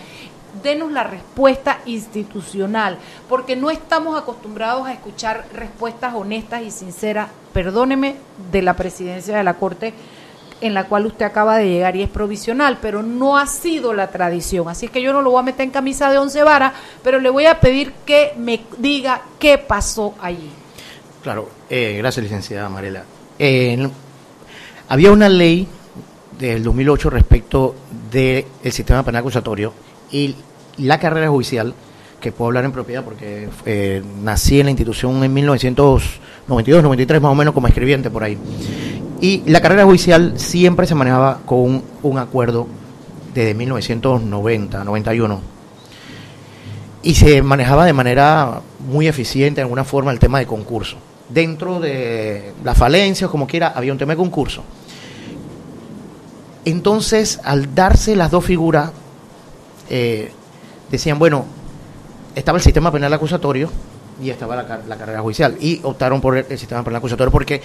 denos la respuesta institucional, porque no estamos acostumbrados a escuchar respuestas honestas y sinceras, perdóneme, de la presidencia de la Corte en la cual usted acaba de llegar y es provisional, pero no ha sido la tradición. Así es que yo no lo voy a meter en camisa de once varas, pero le voy a pedir que me diga qué pasó allí. Claro, eh, gracias licenciada Marela. Eh, había una ley del 2008 respecto del sistema penal acusatorio y la carrera judicial, que puedo hablar en propiedad porque eh, nací en la institución en 1992, 93 más o menos como escribiente por ahí. Y la carrera judicial siempre se manejaba con un, un acuerdo desde 1990, 91 y se manejaba de manera muy eficiente, de alguna forma, el tema de concurso. Dentro de la falencia, como quiera, había un tema de concurso. Entonces, al darse las dos figuras, eh, decían, bueno, estaba el sistema penal acusatorio y estaba la, la carrera judicial. Y optaron por el, sistema penal acusatorio porque,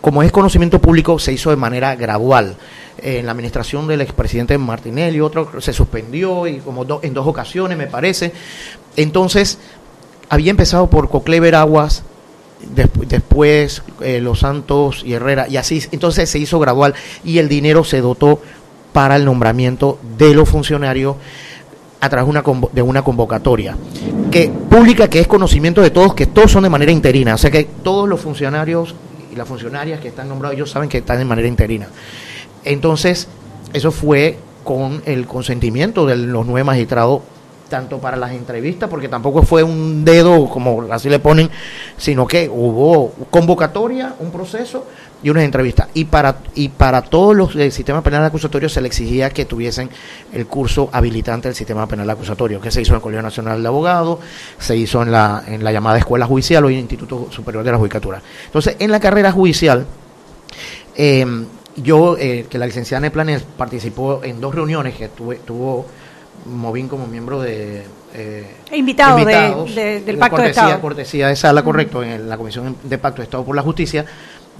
como es conocimiento público, se hizo de manera gradual. En la administración del expresidente Martinelli, otro se suspendió y como do- en dos ocasiones, me parece. Entonces, había empezado por Coclever Aguas, despu- después eh, Los Santos y Herrera, y así, entonces se hizo gradual y el dinero se dotó para el nombramiento de los funcionarios a través de una, de una convocatoria que pública que es conocimiento de todos, que todos son de manera interina, o sea que todos los funcionarios y las funcionarias que están nombrados, ellos saben que están de manera interina. Entonces, eso fue con el consentimiento de los nueve magistrados, tanto para las entrevistas, porque tampoco fue un dedo, como así le ponen, sino que hubo convocatoria, un proceso y unas entrevistas. Y para, y para todos los del sistema penal acusatorio se le exigía que tuviesen el curso habilitante del sistema penal acusatorio, que se hizo en el Colegio Nacional de Abogados, se hizo en la, en la llamada Escuela Judicial o Instituto Superior de la Judicatura. Entonces, en la carrera judicial, eh, yo, eh, que la licenciada Neplanes participó en dos reuniones que tuve, tuvo Movín como miembro de... eh, Invitado de- invitados, de- del de Pacto de cortesía, Estado. cortesía de sala, correcto, en la Comisión de Pacto de Estado por la Justicia.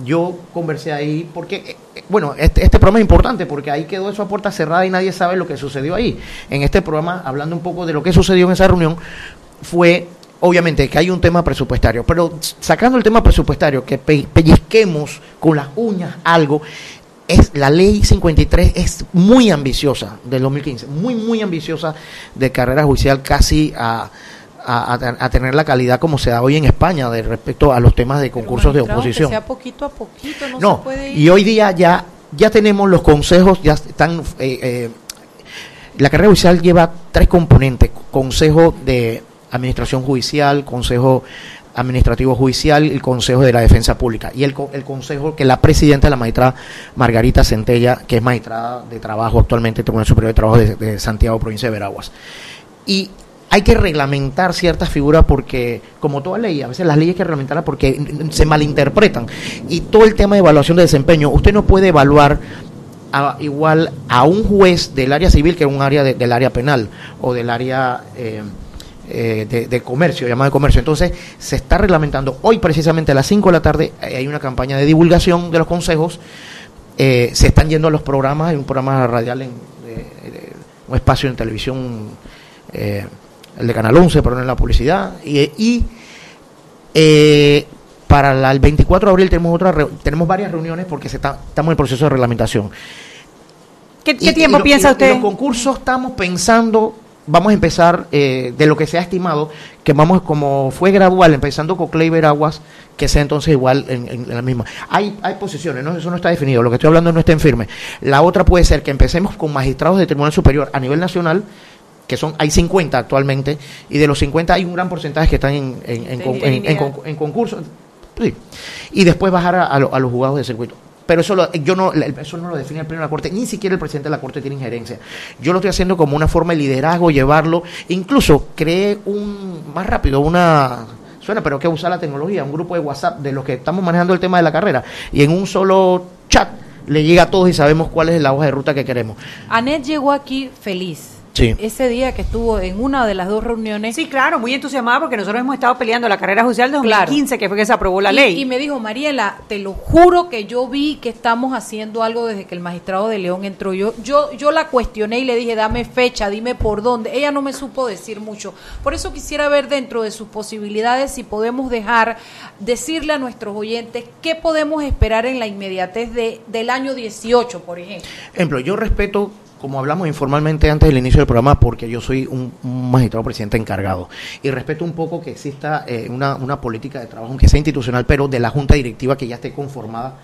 Yo conversé ahí porque, eh, eh, bueno, este, este programa es importante porque ahí quedó eso a puerta cerrada y nadie sabe lo que sucedió ahí. En este programa, hablando un poco de lo que sucedió en esa reunión, fue obviamente que hay un tema presupuestario, pero sacando el tema presupuestario, que pe- pellizquemos con las uñas algo, es la ley 53 es muy ambiciosa del 2015, muy, muy ambiciosa de carrera judicial, casi a, a, a- a tener la calidad como se da hoy en España de respecto a los temas de concursos de Magistrado, que oposición. sea poquito a poquito, no, No, se puede ir. y hoy día ya, ya tenemos los consejos, ya están... eh, eh, la carrera judicial lleva tres componentes, consejo de administración judicial, consejo administrativo judicial el consejo de la defensa pública. Y el, el consejo que la presidenta, la magistrada Margarita Centella, que es magistrada de trabajo actualmente, Tribunal Superior de Trabajo de, de Santiago, provincia de Veraguas. Y hay que reglamentar ciertas figuras porque, como toda ley, a veces las leyes hay que reglamentarlas porque se malinterpretan. Y todo el tema de evaluación de desempeño, usted no puede evaluar a- igual a un juez del área civil que un área de- del área penal o del área eh, eh, de, de comercio, llamado de comercio. Entonces, se está reglamentando. Hoy, precisamente a las 5 de la tarde, eh, hay una campaña de divulgación de los consejos. Eh, se están yendo a los programas, hay un programa radial, en, un espacio en televisión, el de Canal 11, perdón, en la publicidad. Y, y, Para la- el 24 de abril tenemos otra tenemos varias reuniones porque se está- estamos en el proceso de reglamentación. ¿Qué, y tiempo lo- piensa y- usted? los concursos estamos pensando, vamos a empezar eh, de lo que se ha estimado, que vamos, como fue gradual, empezando con Clever Aguas, que sea entonces igual en, en la misma. Hay, hay posiciones, ¿no? eso no está definido, lo que estoy hablando no está en firme. La otra puede ser que empecemos con magistrados de Tribunal Superior a nivel nacional, que son hay 50 actualmente, y de los 50 hay un gran porcentaje que están en, en, en en- en con- en concursos. Sí. Y después bajar a, a lo- a los juzgados de circuito. Pero eso, lo- yo no, eso no lo define el Pleno de la Corte, ni siquiera el presidente de la Corte tiene injerencia. Yo lo estoy haciendo como una forma de liderazgo, llevarlo. Incluso creé un, más rápido, una, suena, pero que usar la tecnología, un grupo de WhatsApp de los que estamos manejando el tema de la carrera. Y en un solo chat le llega a todos y sabemos cuál es la hoja de ruta que queremos. Anet llegó aquí feliz. Sí. Ese día que estuvo en una de las dos reuniones. Sí, claro, muy entusiasmada porque nosotros hemos estado peleando la carrera judicial de Claro. 2015, que fue que se aprobó la y, ley. y me dijo, Mariela, te lo juro que yo vi que estamos haciendo algo desde que el magistrado de León entró. Yo, yo, yo la cuestioné y le dije, dame fecha, dime por dónde. Ella no me supo decir mucho. Por eso quisiera ver dentro de sus posibilidades si podemos dejar, decirle a nuestros oyentes qué podemos esperar en la inmediatez de, del año 18, por ejemplo. Ejemplo, yo respeto, como hablamos informalmente antes del inicio del programa, porque yo soy un, magistrado presidente encargado. Y respeto un poco que exista eh, una, una política de trabajo, aunque sea institucional, pero de la junta directiva que ya esté conformada.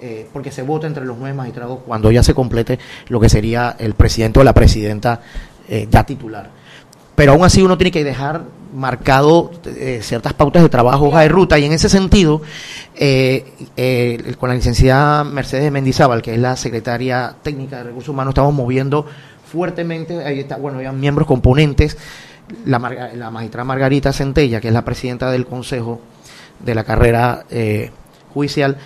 eh, porque se vota entre los nueve magistrados cuando ya se complete lo que sería el presidente o la presidenta eh, ya titular. Pero aún así uno tiene que dejar marcado eh, ciertas pautas de trabajo, hoja de ruta, y en ese sentido, eh, eh, con la licenciada Mercedes Mendizábal, que es la secretaria técnica de recursos humanos, estamos moviendo fuertemente, ahí está, bueno, ya miembros componentes, la, Marga- la magistrada Margarita Centella, que es la presidenta del Consejo de la carrera judicial,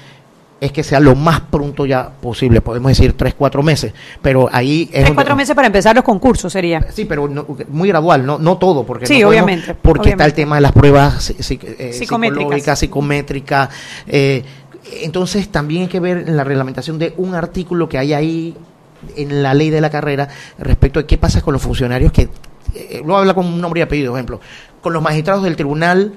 es que sea lo más pronto ya posible, podemos decir tres, cuatro meses, pero ahí es Tres, cuatro meses para empezar los concursos sería. Sí, pero no- muy gradual, no, no todo, porque Sí, no podemos- obviamente, porque está el tema de las pruebas psi- eh, Psicométricas. psicométricas. eh, entonces también hay que ver en la reglamentación de un artículo que hay ahí en la ley de la carrera respecto de qué pasa con los funcionarios que eh, lo habla con un nombre y apellido, por ejemplo, con los magistrados del tribunal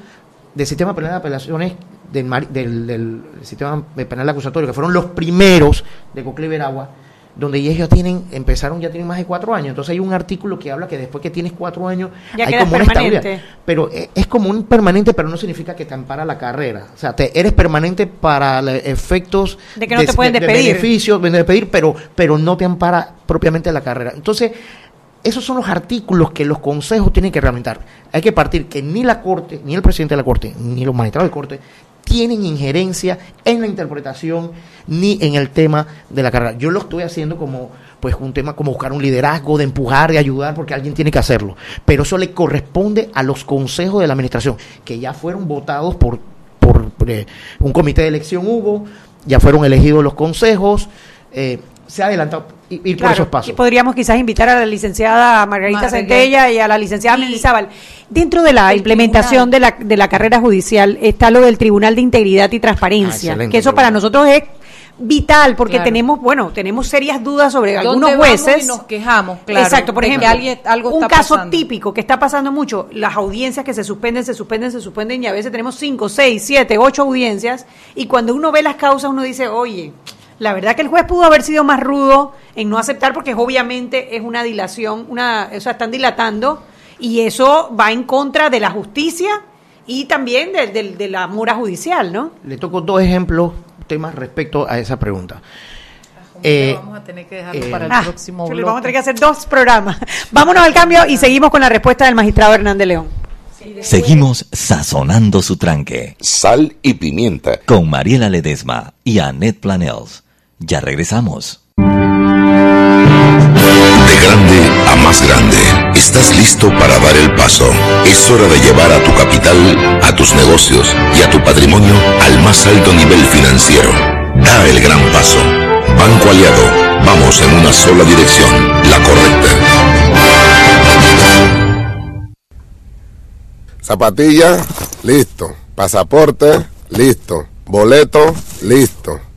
del sistema penal de apelaciones del, del, del sistema penal acusatorio, que fueron los primeros de Cocle Veragua, donde ellos ya tienen, empezaron, ya tienen más de cuatro años. Entonces hay un artículo que habla que después que tienes cuatro años, Ya hay como una permanente. estabilidad. Pero eh, es como un permanente, pero no significa que te ampara la carrera. O sea, te, eres permanente para efectos De que no te pueden despedir. beneficios, de despedir, pero, pero no te ampara propiamente la carrera. Entonces, esos son los artículos que los consejos tienen que reglamentar. Hay que partir que ni la Corte, ni el presidente de la Corte, ni los magistrados de Corte tienen injerencia en la interpretación ni en el tema de la carrera. Yo lo estoy haciendo como pues un tema como buscar un liderazgo, de empujar, de ayudar, porque alguien tiene que hacerlo. Pero eso le corresponde a los consejos de la administración, que ya fueron votados por, por eh, un comité de elección hubo, ya fueron elegidos los consejos, eh, se ha adelantado ir por Claro, esos y pasos. podríamos quizás invitar a la licenciada Margarita Margarita. Centella y a la licenciada Mendizábal. Dentro de la El implementación de la, de la carrera judicial está lo del Tribunal de Integridad y Transparencia, Ah, que eso para nosotros es vital porque Claro. tenemos, bueno, tenemos serias dudas sobre ¿Dónde algunos vamos jueces. y nos quejamos, claro, Exacto, por ejemplo, alguien- algo un está caso pasando. típico que está pasando mucho, las audiencias que se suspenden, se suspenden, se suspenden y a veces tenemos cinco, seis, siete, ocho audiencias y cuando uno ve las causas uno dice, oye, la verdad que el juez pudo haber sido más rudo en no aceptar porque obviamente es una dilación, una, o sea, están dilatando y eso va en contra de la justicia y también de, de- de la mora judicial, ¿no? Le toco dos ejemplos, temas respecto a esa pregunta. Eh, vamos a tener que dejarlo eh, para el Ah, próximo bloque. vamos a tener que hacer dos programas. Vámonos al cambio y seguimos con la respuesta del magistrado Hernández León. Seguimos sazonando su tranque. Sal y pimienta. Con Mariela Ledesma y Annette Planels. Ya regresamos. De grande a más grande, estás listo para dar el paso. Es hora de llevar a tu capital, a tus negocios y a tu patrimonio al más alto nivel financiero. Da el gran paso. Banco Aliado, vamos en una sola dirección, la correcta. Zapatilla, listo. Pasaporte, listo. Boleto, listo.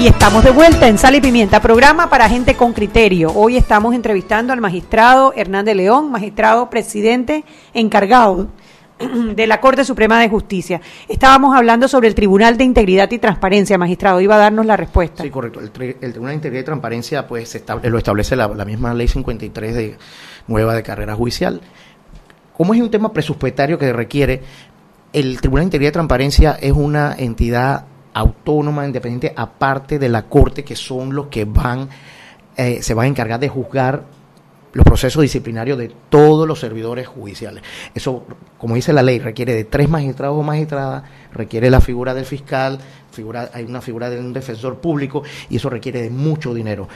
Y estamos de vuelta en Sal y Pimienta, programa para gente con criterio. Hoy estamos entrevistando al magistrado Hernández León, magistrado presidente encargado de la Corte Suprema de Justicia. Estábamos hablando sobre el Tribunal de Integridad y Transparencia, magistrado. Iba a darnos la respuesta. Sí, correcto. El, tri- el Tribunal de Integridad y Transparencia pues lo establece la, la misma Ley 53 de nueva de carrera judicial. Como es un tema presupuestario que requiere, el Tribunal de Integridad y Transparencia es una entidad autónoma, independiente, aparte de la Corte, que son los que van, eh, se van a encargar de juzgar los procesos disciplinarios de todos los servidores judiciales. Eso, como dice la ley, requiere de tres magistrados o magistradas, requiere la figura del fiscal, figura, hay una figura de un defensor público y eso requiere de mucho dinero.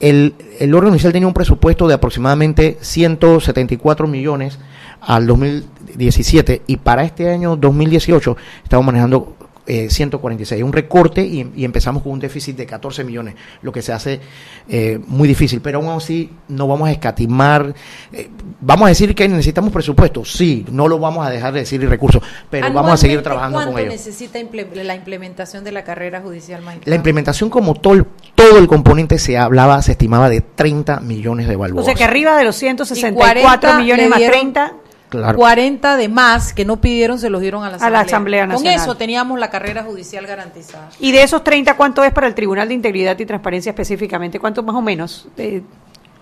El, el órgano inicial tenía un presupuesto de aproximadamente 174 millones al 2017 y para este año 2018 estamos manejando eh, 146, un recorte y, y empezamos con un déficit de 14 millones, lo que se hace eh, muy difícil, pero aún así no vamos a escatimar, eh, vamos a decir que necesitamos presupuesto, sí, no lo vamos a dejar de decir y recursos, pero vamos a seguir trabajando con ¿cuánto ello. necesita imple- la implementación de la carrera judicial magistrado? La implementación como todo, todo el componente se hablaba, se estimaba de 30 millones de O balboas. sea que arriba de los Y 164 40 millones más dieron 30. Claro. 40 de más que no pidieron se los dieron a la A Asamblea. la Asamblea Nacional. Con eso teníamos la carrera judicial garantizada. Y de esos 30, ¿cuánto es para el Tribunal de Integridad y Transparencia específicamente? ¿Cuánto más o menos? Eh,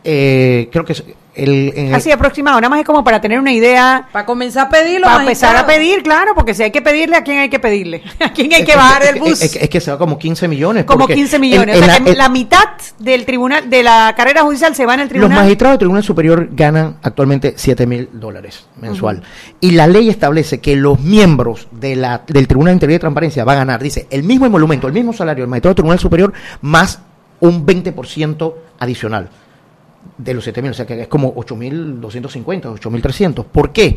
Eh, creo que es el, el- así aproximado, nada más es como para tener una idea. Para comenzar a pedirlo, Para empezar a pedir, claro, porque si hay que pedirle, ¿a quién hay que pedirle? ¿A quién hay que bajar del bus? Es, es que se va como 15 millones. como porque 15 millones. en- o en sea la- que en- la mitad del tribunal, de la carrera judicial se va en el los tribunal. magistrados del Tribunal Superior ganan actualmente 7 mil dólares mensual. Y la ley establece que los miembros de la, del Tribunal de Integridad y Transparencia van a ganar, dice, el mismo emolumento, el mismo salario del magistrado del Tribunal Superior más un 20% adicional de los 7 mil, o sea que es como 8.250, 8.300. ¿Por qué?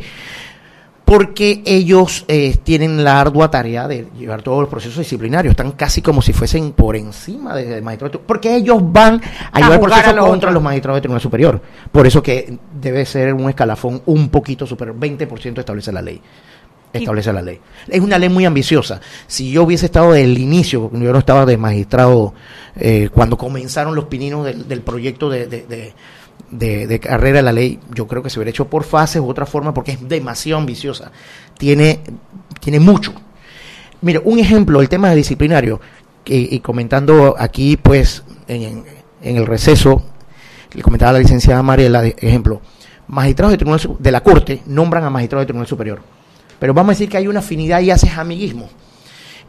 Porque ellos eh, tienen la ardua tarea de llevar todos los procesos disciplinarios, están casi como si fuesen por encima de- magistrado, porque ellos van a, A llevar el proceso los contra los magistrados del Tribunal Superior. Por eso que debe ser un escalafón un poquito superior, 20% establece la ley. Establece la ley. Es una ley muy ambiciosa. Si yo hubiese estado desde el inicio, yo no estaba de magistrado eh, cuando comenzaron los pininos del, proyecto de, de- de- de- de carrera de la ley, yo creo que se hubiera hecho por fases u otra forma porque es demasiado ambiciosa. Tiene, tiene mucho. Mire, un ejemplo, el tema de disciplinario, que- y comentando aquí, pues, en, en el receso, le comentaba la licenciada Mariela, ejemplo, magistrados de, tribunal, de la Corte nombran a magistrados de Tribunal Superior. Pero vamos a decir que hay una afinidad y haces amiguismo.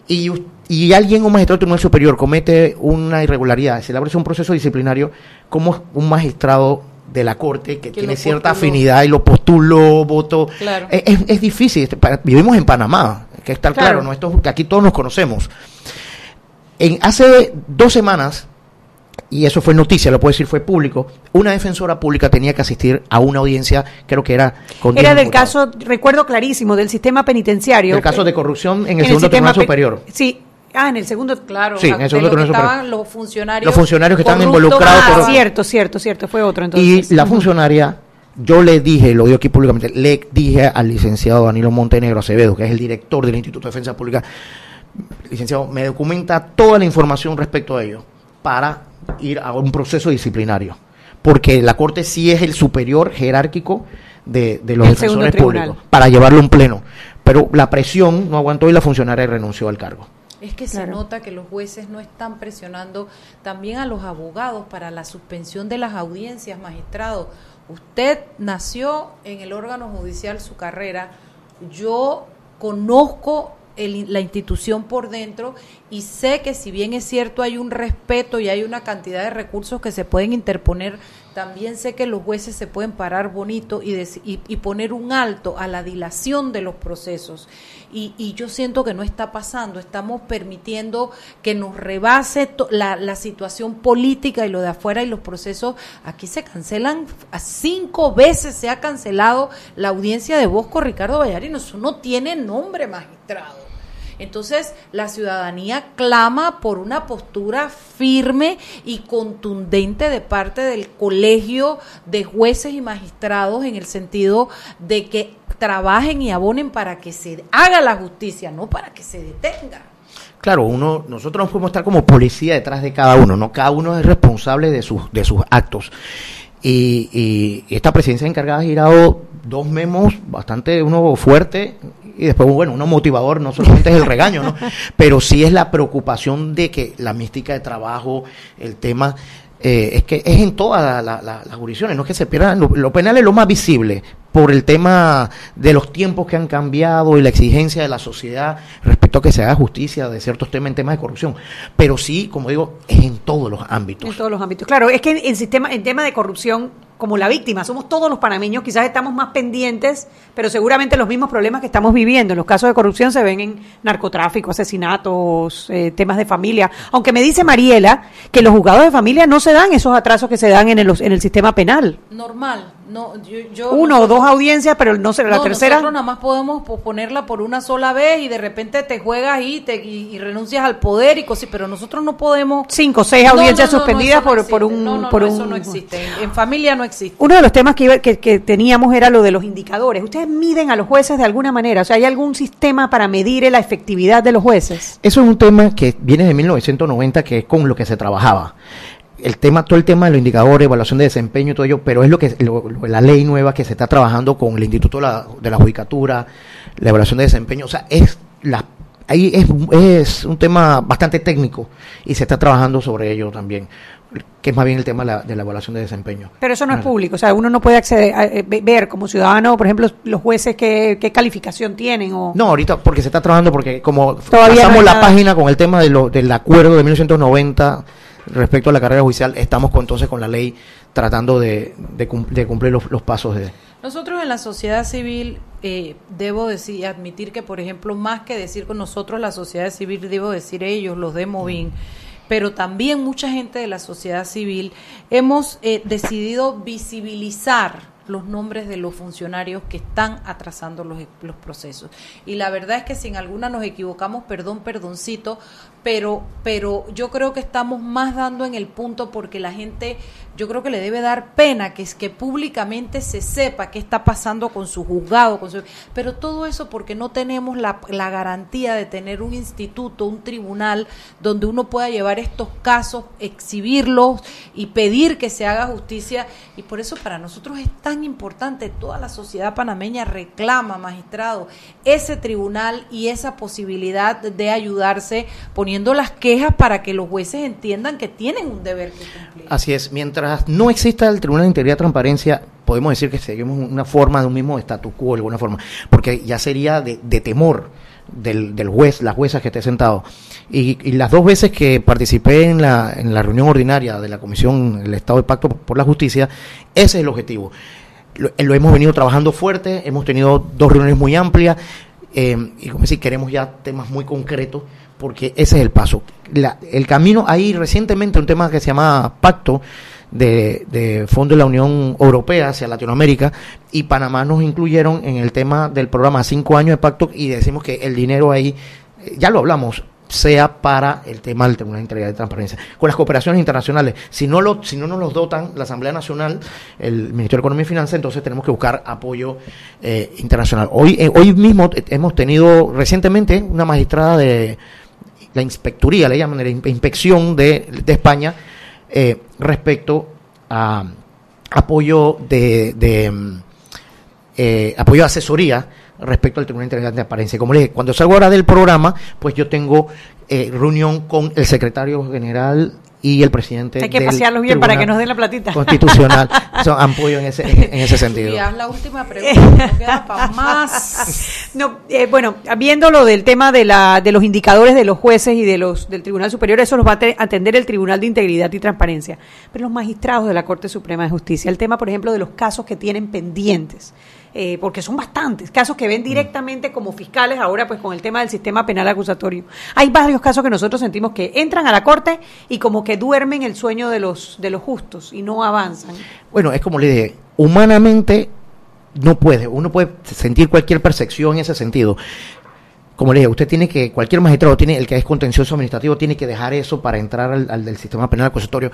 Y, y alguien, un magistrado del Tribunal Superior, comete una irregularidad, se le abre un proceso disciplinario, como un magistrado de la Corte que, Que tiene cierta postuló. afinidad y lo postuló, voto. Claro. Es, es- difícil. este, vivimos en Panamá, que está claro, Claro. ¿no? Esto, que aquí todos nos conocemos. En, hace dos semanas, y eso fue noticia, lo puedo decir, fue público, una defensora pública tenía que asistir a una audiencia, creo que era con Era 10 del caso, recuerdo clarísimo, del sistema penitenciario. Del caso de corrupción en el En segundo sistema Tribunal pe- Superior. Sí. Ah, en el segundo. Claro, Sí, en el segundo Tribunal Superior. estaban los funcionarios. Los funcionarios que estaban involucrados Ah, por- cierto, cierto, cierto. Fue otro entonces. Y la funcionaria, yo le dije, lo digo aquí públicamente, le dije al licenciado Danilo Montenegro Acevedo, que es el director del Instituto de Defensa Pública, licenciado, me documenta toda la información respecto a ello para ir a un proceso disciplinario, porque la Corte sí es el superior jerárquico de, de los El defensores públicos, para llevarlo a un pleno. Pero la presión no aguantó y la funcionaria renunció al cargo. Es que se nota que los jueces no están presionando también a los abogados para la suspensión de las audiencias, magistrado. Usted nació en el órgano judicial su carrera. Yo conozco el- la institución por dentro y sé que si bien es cierto hay un respeto y hay una cantidad de recursos que se pueden interponer, también sé que los jueces se pueden parar bonito y, dec- y, poner un alto a la dilación de los procesos. Y, y yo siento que no está pasando, estamos permitiendo que nos rebase la, la situación política y lo de afuera y los procesos. Aquí se cancelan, cinco veces se ha cancelado la audiencia de Bosco Ricardo Vallarino, eso no tiene nombre, magistrado. Entonces, la ciudadanía clama por una postura firme y contundente de parte del colegio de jueces y magistrados en el sentido de que trabajen y abonen para que se haga la justicia, no para que se detenga. Claro, uno, nosotros no podemos estar como policía detrás de cada uno, ¿no? Cada uno es responsable de sus, de sus actos. Y, y esta presidencia encargada ha girado dos memos bastante, uno fuerte y después, bueno, uno motivador, no solamente es el regaño, ¿no? Pero sí es la preocupación de que la mística de trabajo, el tema, eh, es que es en todas la- la- la- las jurisdicciones, no es que se pierdan, lo, lo penal es lo más visible por el tema de los tiempos que han cambiado y la exigencia de la sociedad respecto a que se haga justicia de ciertos temas en temas de corrupción. Pero sí, como digo, es en todos los ámbitos. En todos los ámbitos. Claro, es que en sistema, en tema de corrupción, como la víctima, somos todos los panameños, quizás estamos más pendientes, pero seguramente los mismos problemas que estamos viviendo. En los casos de corrupción se ven en narcotráfico, asesinatos, eh, temas de familia. Aunque me dice Mariela que los juzgados de familia no se dan esos atrasos que se dan en en el sistema penal. Normal, no, yo, yo- Uno o dos audiencias, pero no sé, la No, tercera. Nosotros nada más podemos posponerla por una sola vez y de repente te juegas y, te, y, y renuncias al poder y cosas, pero nosotros no podemos. Cinco, seis audiencias suspendidas eso no por- por existe. un- No, no, por no, un- Eso no existe. En, en familia no existe. Uno de los temas que, iba- que, que teníamos era lo de los indicadores. ¿Ustedes miden a los jueces de alguna manera? O sea, ¿hay algún sistema para medir la efectividad de los jueces? Eso es un tema que viene de 1990, que es con lo que se trabajaba. El tema, todo el tema de los indicadores, evaluación de desempeño y todo ello, pero es lo que lo- lo- la ley nueva que se está trabajando con el Instituto de la, de la Judicatura, la evaluación de desempeño, o sea, es la ahí es, es un tema bastante técnico y se está trabajando sobre ello también, que es más bien el tema de la, de la evaluación de desempeño. Pero eso no es público. O sea, uno no puede acceder a, eh, ve- ver como ciudadano, por ejemplo, los jueces qué, qué calificación tienen o... No, ahorita porque se está trabajando, porque como Todavía pasamos la página con el tema de lo, del acuerdo de 1990 respecto a la carrera judicial, estamos entonces con la ley tratando de, de, cum- de cumplir los, pasos de... Nosotros en la sociedad civil, eh, debo decir, admitir que, por ejemplo, más que decir con nosotros la sociedad civil, debo decir ellos, los de Movin, pero también mucha gente de la sociedad civil, hemos eh, decidido visibilizar los nombres de los funcionarios que están atrasando los, los procesos. Y la verdad es que si alguna nos equivocamos, perdón, perdoncito, pero, pero yo creo que estamos más dando en el punto porque la gente, yo creo que le debe dar pena que es que públicamente se sepa qué está pasando con su juzgado, con su, pero todo eso porque no tenemos la, la garantía de tener un instituto, un tribunal donde uno pueda llevar estos casos, exhibirlos y pedir que se haga justicia. Y por eso para nosotros es tan importante, toda la sociedad panameña reclama, magistrado, ese tribunal y esa posibilidad de ayudarse poniendo las quejas para que los jueces entiendan que tienen un deber. Así es, mientras no exista el Tribunal de Integridad y Transparencia, podemos decir que seguimos una forma de un mismo status quo, de alguna forma, porque ya sería de, temor del, del juez, la jueza que esté sentado. Y, las dos veces que participé en la, en la reunión ordinaria de la Comisión del Estado de Pacto por la Justicia, ese es el objetivo. Lo, lo hemos venido trabajando fuerte, hemos tenido dos reuniones muy amplias, eh, y como decir, queremos ya temas muy concretos, porque ese es el paso. La- el camino, ahí recientemente un tema que se llama Pacto, de, de Fondo de la Unión Europea hacia Latinoamérica y Panamá nos incluyeron en el tema del programa cinco años de pacto y decimos que el dinero ahí, eh, ya lo hablamos, sea para el tema del Tribunal de Integridad y Transparencia. Con las cooperaciones internacionales, si no, lo, si no nos los dotan la Asamblea Nacional, el Ministerio de Economía y Finanzas, entonces tenemos que buscar apoyo eh, internacional. Hoy, eh, hoy mismo hemos tenido recientemente una magistrada de la inspectoría, le llaman, la in- inspección de, de España, eh, respecto a apoyo de, de, mm, eh, apoyo de asesoría respecto al Tribunal Internacional de Transparencia. Como le dije, cuando salgo ahora del programa, pues yo tengo eh, reunión con el secretario general y el presidente Hay que del pasearlos bien para que nos den la platita. Constitucional. Son apoyo en ese, en ese sentido. Y haz la última pregunta, no queda para más. No, eh, bueno, viendo lo del tema de, la, de los indicadores de los jueces y de los del Tribunal Superior, eso los va a te- atender el Tribunal de Integridad y Transparencia. Pero los magistrados de la Corte Suprema de Justicia, el tema, por ejemplo, de los casos que tienen pendientes, eh, porque son bastantes, casos que ven directamente como fiscales ahora, pues con el tema del sistema penal acusatorio. Hay varios casos que nosotros sentimos que entran a la Corte y como que duermen el sueño de los, de los justos y no avanzan. Bueno, es como le dije, humanamente no puede, uno puede sentir cualquier percepción en ese sentido. Como le dije, usted tiene que, cualquier magistrado tiene, el que es contencioso administrativo, tiene que dejar eso para entrar al, al del sistema penal acusatorio.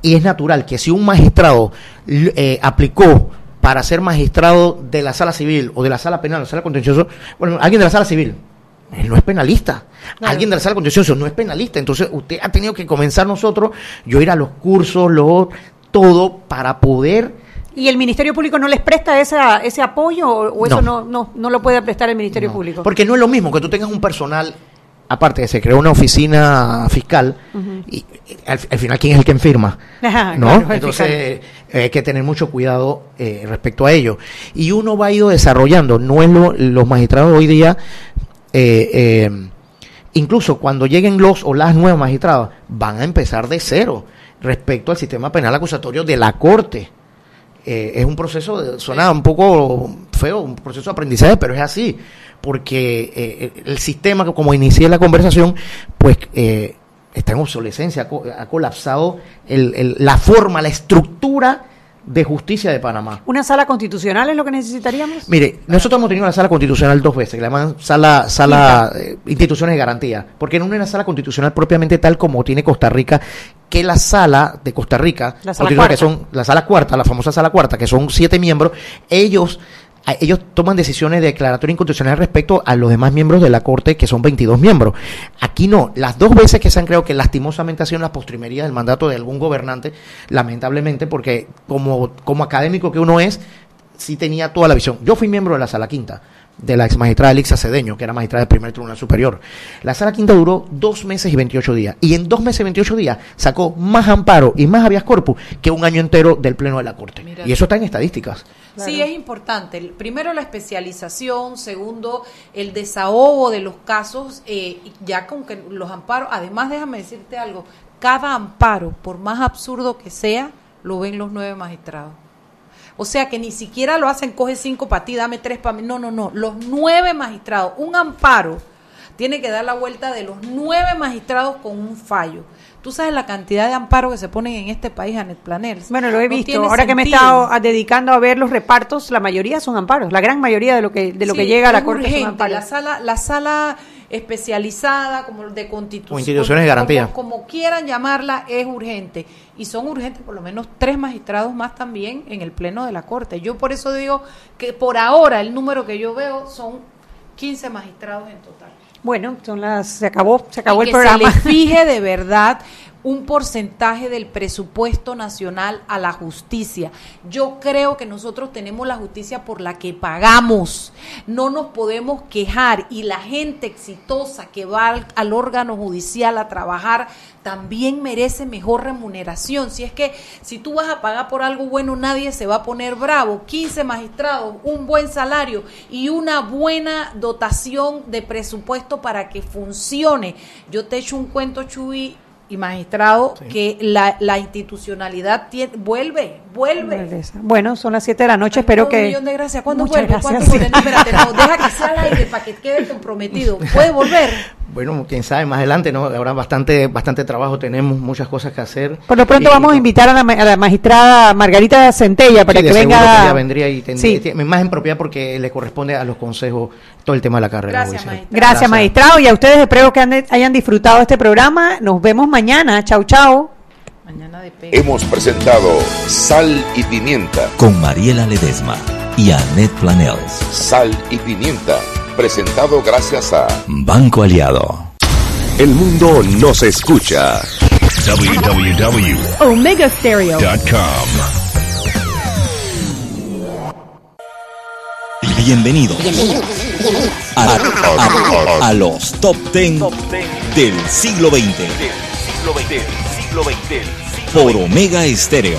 Y es natural que si un magistrado eh, aplicó para ser magistrado de la sala civil o de la sala penal o sala contencioso, bueno, alguien de la sala civil, él no es penalista. Alguien de la sala contencioso no es penalista. Entonces, usted ha tenido que comenzar nosotros, yo ir a los cursos, lo, todo, para poder ¿Y el Ministerio Público no les presta esa, ese apoyo o, o eso No. no, no, no lo puede prestar el Ministerio Público? Porque no es lo mismo que tú tengas un personal, aparte que se creó una oficina fiscal, y, y al, al final, ¿quién es el que? Ajá, ¿No? claro, Entonces, hay que tener mucho cuidado eh, respecto a ello. Y uno va a desarrollando, no es lo, los magistrados hoy día, eh, eh, incluso cuando lleguen los o las nuevas magistradas, van a empezar de cero respecto al sistema penal acusatorio de la Corte. Eh, es un proceso, de- suena un poco feo, un proceso de aprendizaje, pero es así, porque eh, el sistema, como inicié la conversación, pues eh, está en obsolescencia, ha, co- ha colapsado el- el- la forma, la estructura de justicia de Panamá. ¿Una sala constitucional es lo que necesitaríamos? Mire, nosotros hemos tenido la sala constitucional dos veces, que la llaman sala, sala eh, instituciones de garantía, porque no es una sala constitucional propiamente tal como tiene Costa Rica, que la sala de Costa Rica, La sala que son la sala cuarta, la famosa sala cuarta, que son siete miembros, ellos ellos toman decisiones de declaratoria inconstitucional respecto a los demás miembros de la Corte, que son 22 miembros. Aquí no. Las dos veces que se han creado que lastimosamente ha sido en las postrimerías del mandato de algún gobernante, lamentablemente, porque como, como académico que uno es, sí tenía toda la visión. Yo fui miembro de la Sala Quinta, de la ex magistrada Elixa Cedeño, que era magistrada del primer tribunal superior. La Sala Quinta duró dos meses y 28 días. Y en dos meses y 28 días sacó más amparo y más habeas corpus que un año entero del Pleno de la Corte. Mira y eso está en estadísticas. Sí, es importante. Primero la especialización, segundo el desahogo de los casos, eh, y ya con que los amparos, además déjame decirte algo, cada amparo, por más absurdo que sea, lo ven los nueve magistrados. O sea que ni siquiera lo hacen, coge cinco para ti, dame tres para mí. No, no, no. Los nueve magistrados, un amparo tiene que dar la vuelta de los nueve magistrados con un fallo. Tú sabes la cantidad de amparos que se ponen en este país, Anet Planers. Bueno, lo he No visto. Ahora que me he estado a- dedicando a ver los repartos, la mayoría son amparos. La gran mayoría de lo que de lo Sí, que llega a la corte son urgente. amparos. La sala, la sala especializada, como de constitución. O instituciones de garantía. Como, como quieran llamarla, es urgente. Y son urgentes por lo menos tres magistrados más también en el pleno de la corte. Yo por eso digo que por ahora el número que yo veo son 15 magistrados en total. Bueno, son las se acabó, se acabó Y el que programa. se le fije de verdad un porcentaje del presupuesto nacional a la justicia. Yo creo que nosotros tenemos la justicia por la que pagamos. No nos podemos quejar y la gente exitosa que va al, órgano judicial a trabajar también merece mejor remuneración. Si es que si tú vas a pagar por algo bueno, nadie se va a poner bravo. 15 magistrados, un buen salario y una buena dotación de presupuesto para que funcione. Yo te echo un cuento, Chuy y magistrado, que la, la institucionalidad tie- vuelve, vuelve. Bueno, son las 7 de la noche, espero Un que millón de gracias. ¿Cuándo Muchas vuelve? ¿Cuándo gracias. vuelve? No, espérate, no, deja que sea al aire para que quede comprometido. ¿Puede volver? Bueno, quién sabe, más adelante, ¿no? Ahora bastante, bastante trabajo tenemos, muchas cosas que hacer. Por lo pronto Y- vamos a invitar a la, ma- a la magistrada Margarita Centella para Sí, de que seguro venga. que ella vendría y tendría, Sí. más en propiedad porque le corresponde a los consejos todo el tema de la carrera. Gracias, judicial. Gracias, magistrado. Y a ustedes espero que han- hayan disfrutado este programa. Nos vemos mañana. Chau, chau. Mañana de Hemos presentado Sal y Pimienta. Con Mariela Ledesma y Annette Planels. Sal y Pimienta. Presentado gracias a Banco Aliado. El mundo nos escucha. www.omegastereo.com. Bienvenido, a, a- a los top 10 del siglo XX por Omega Estéreo.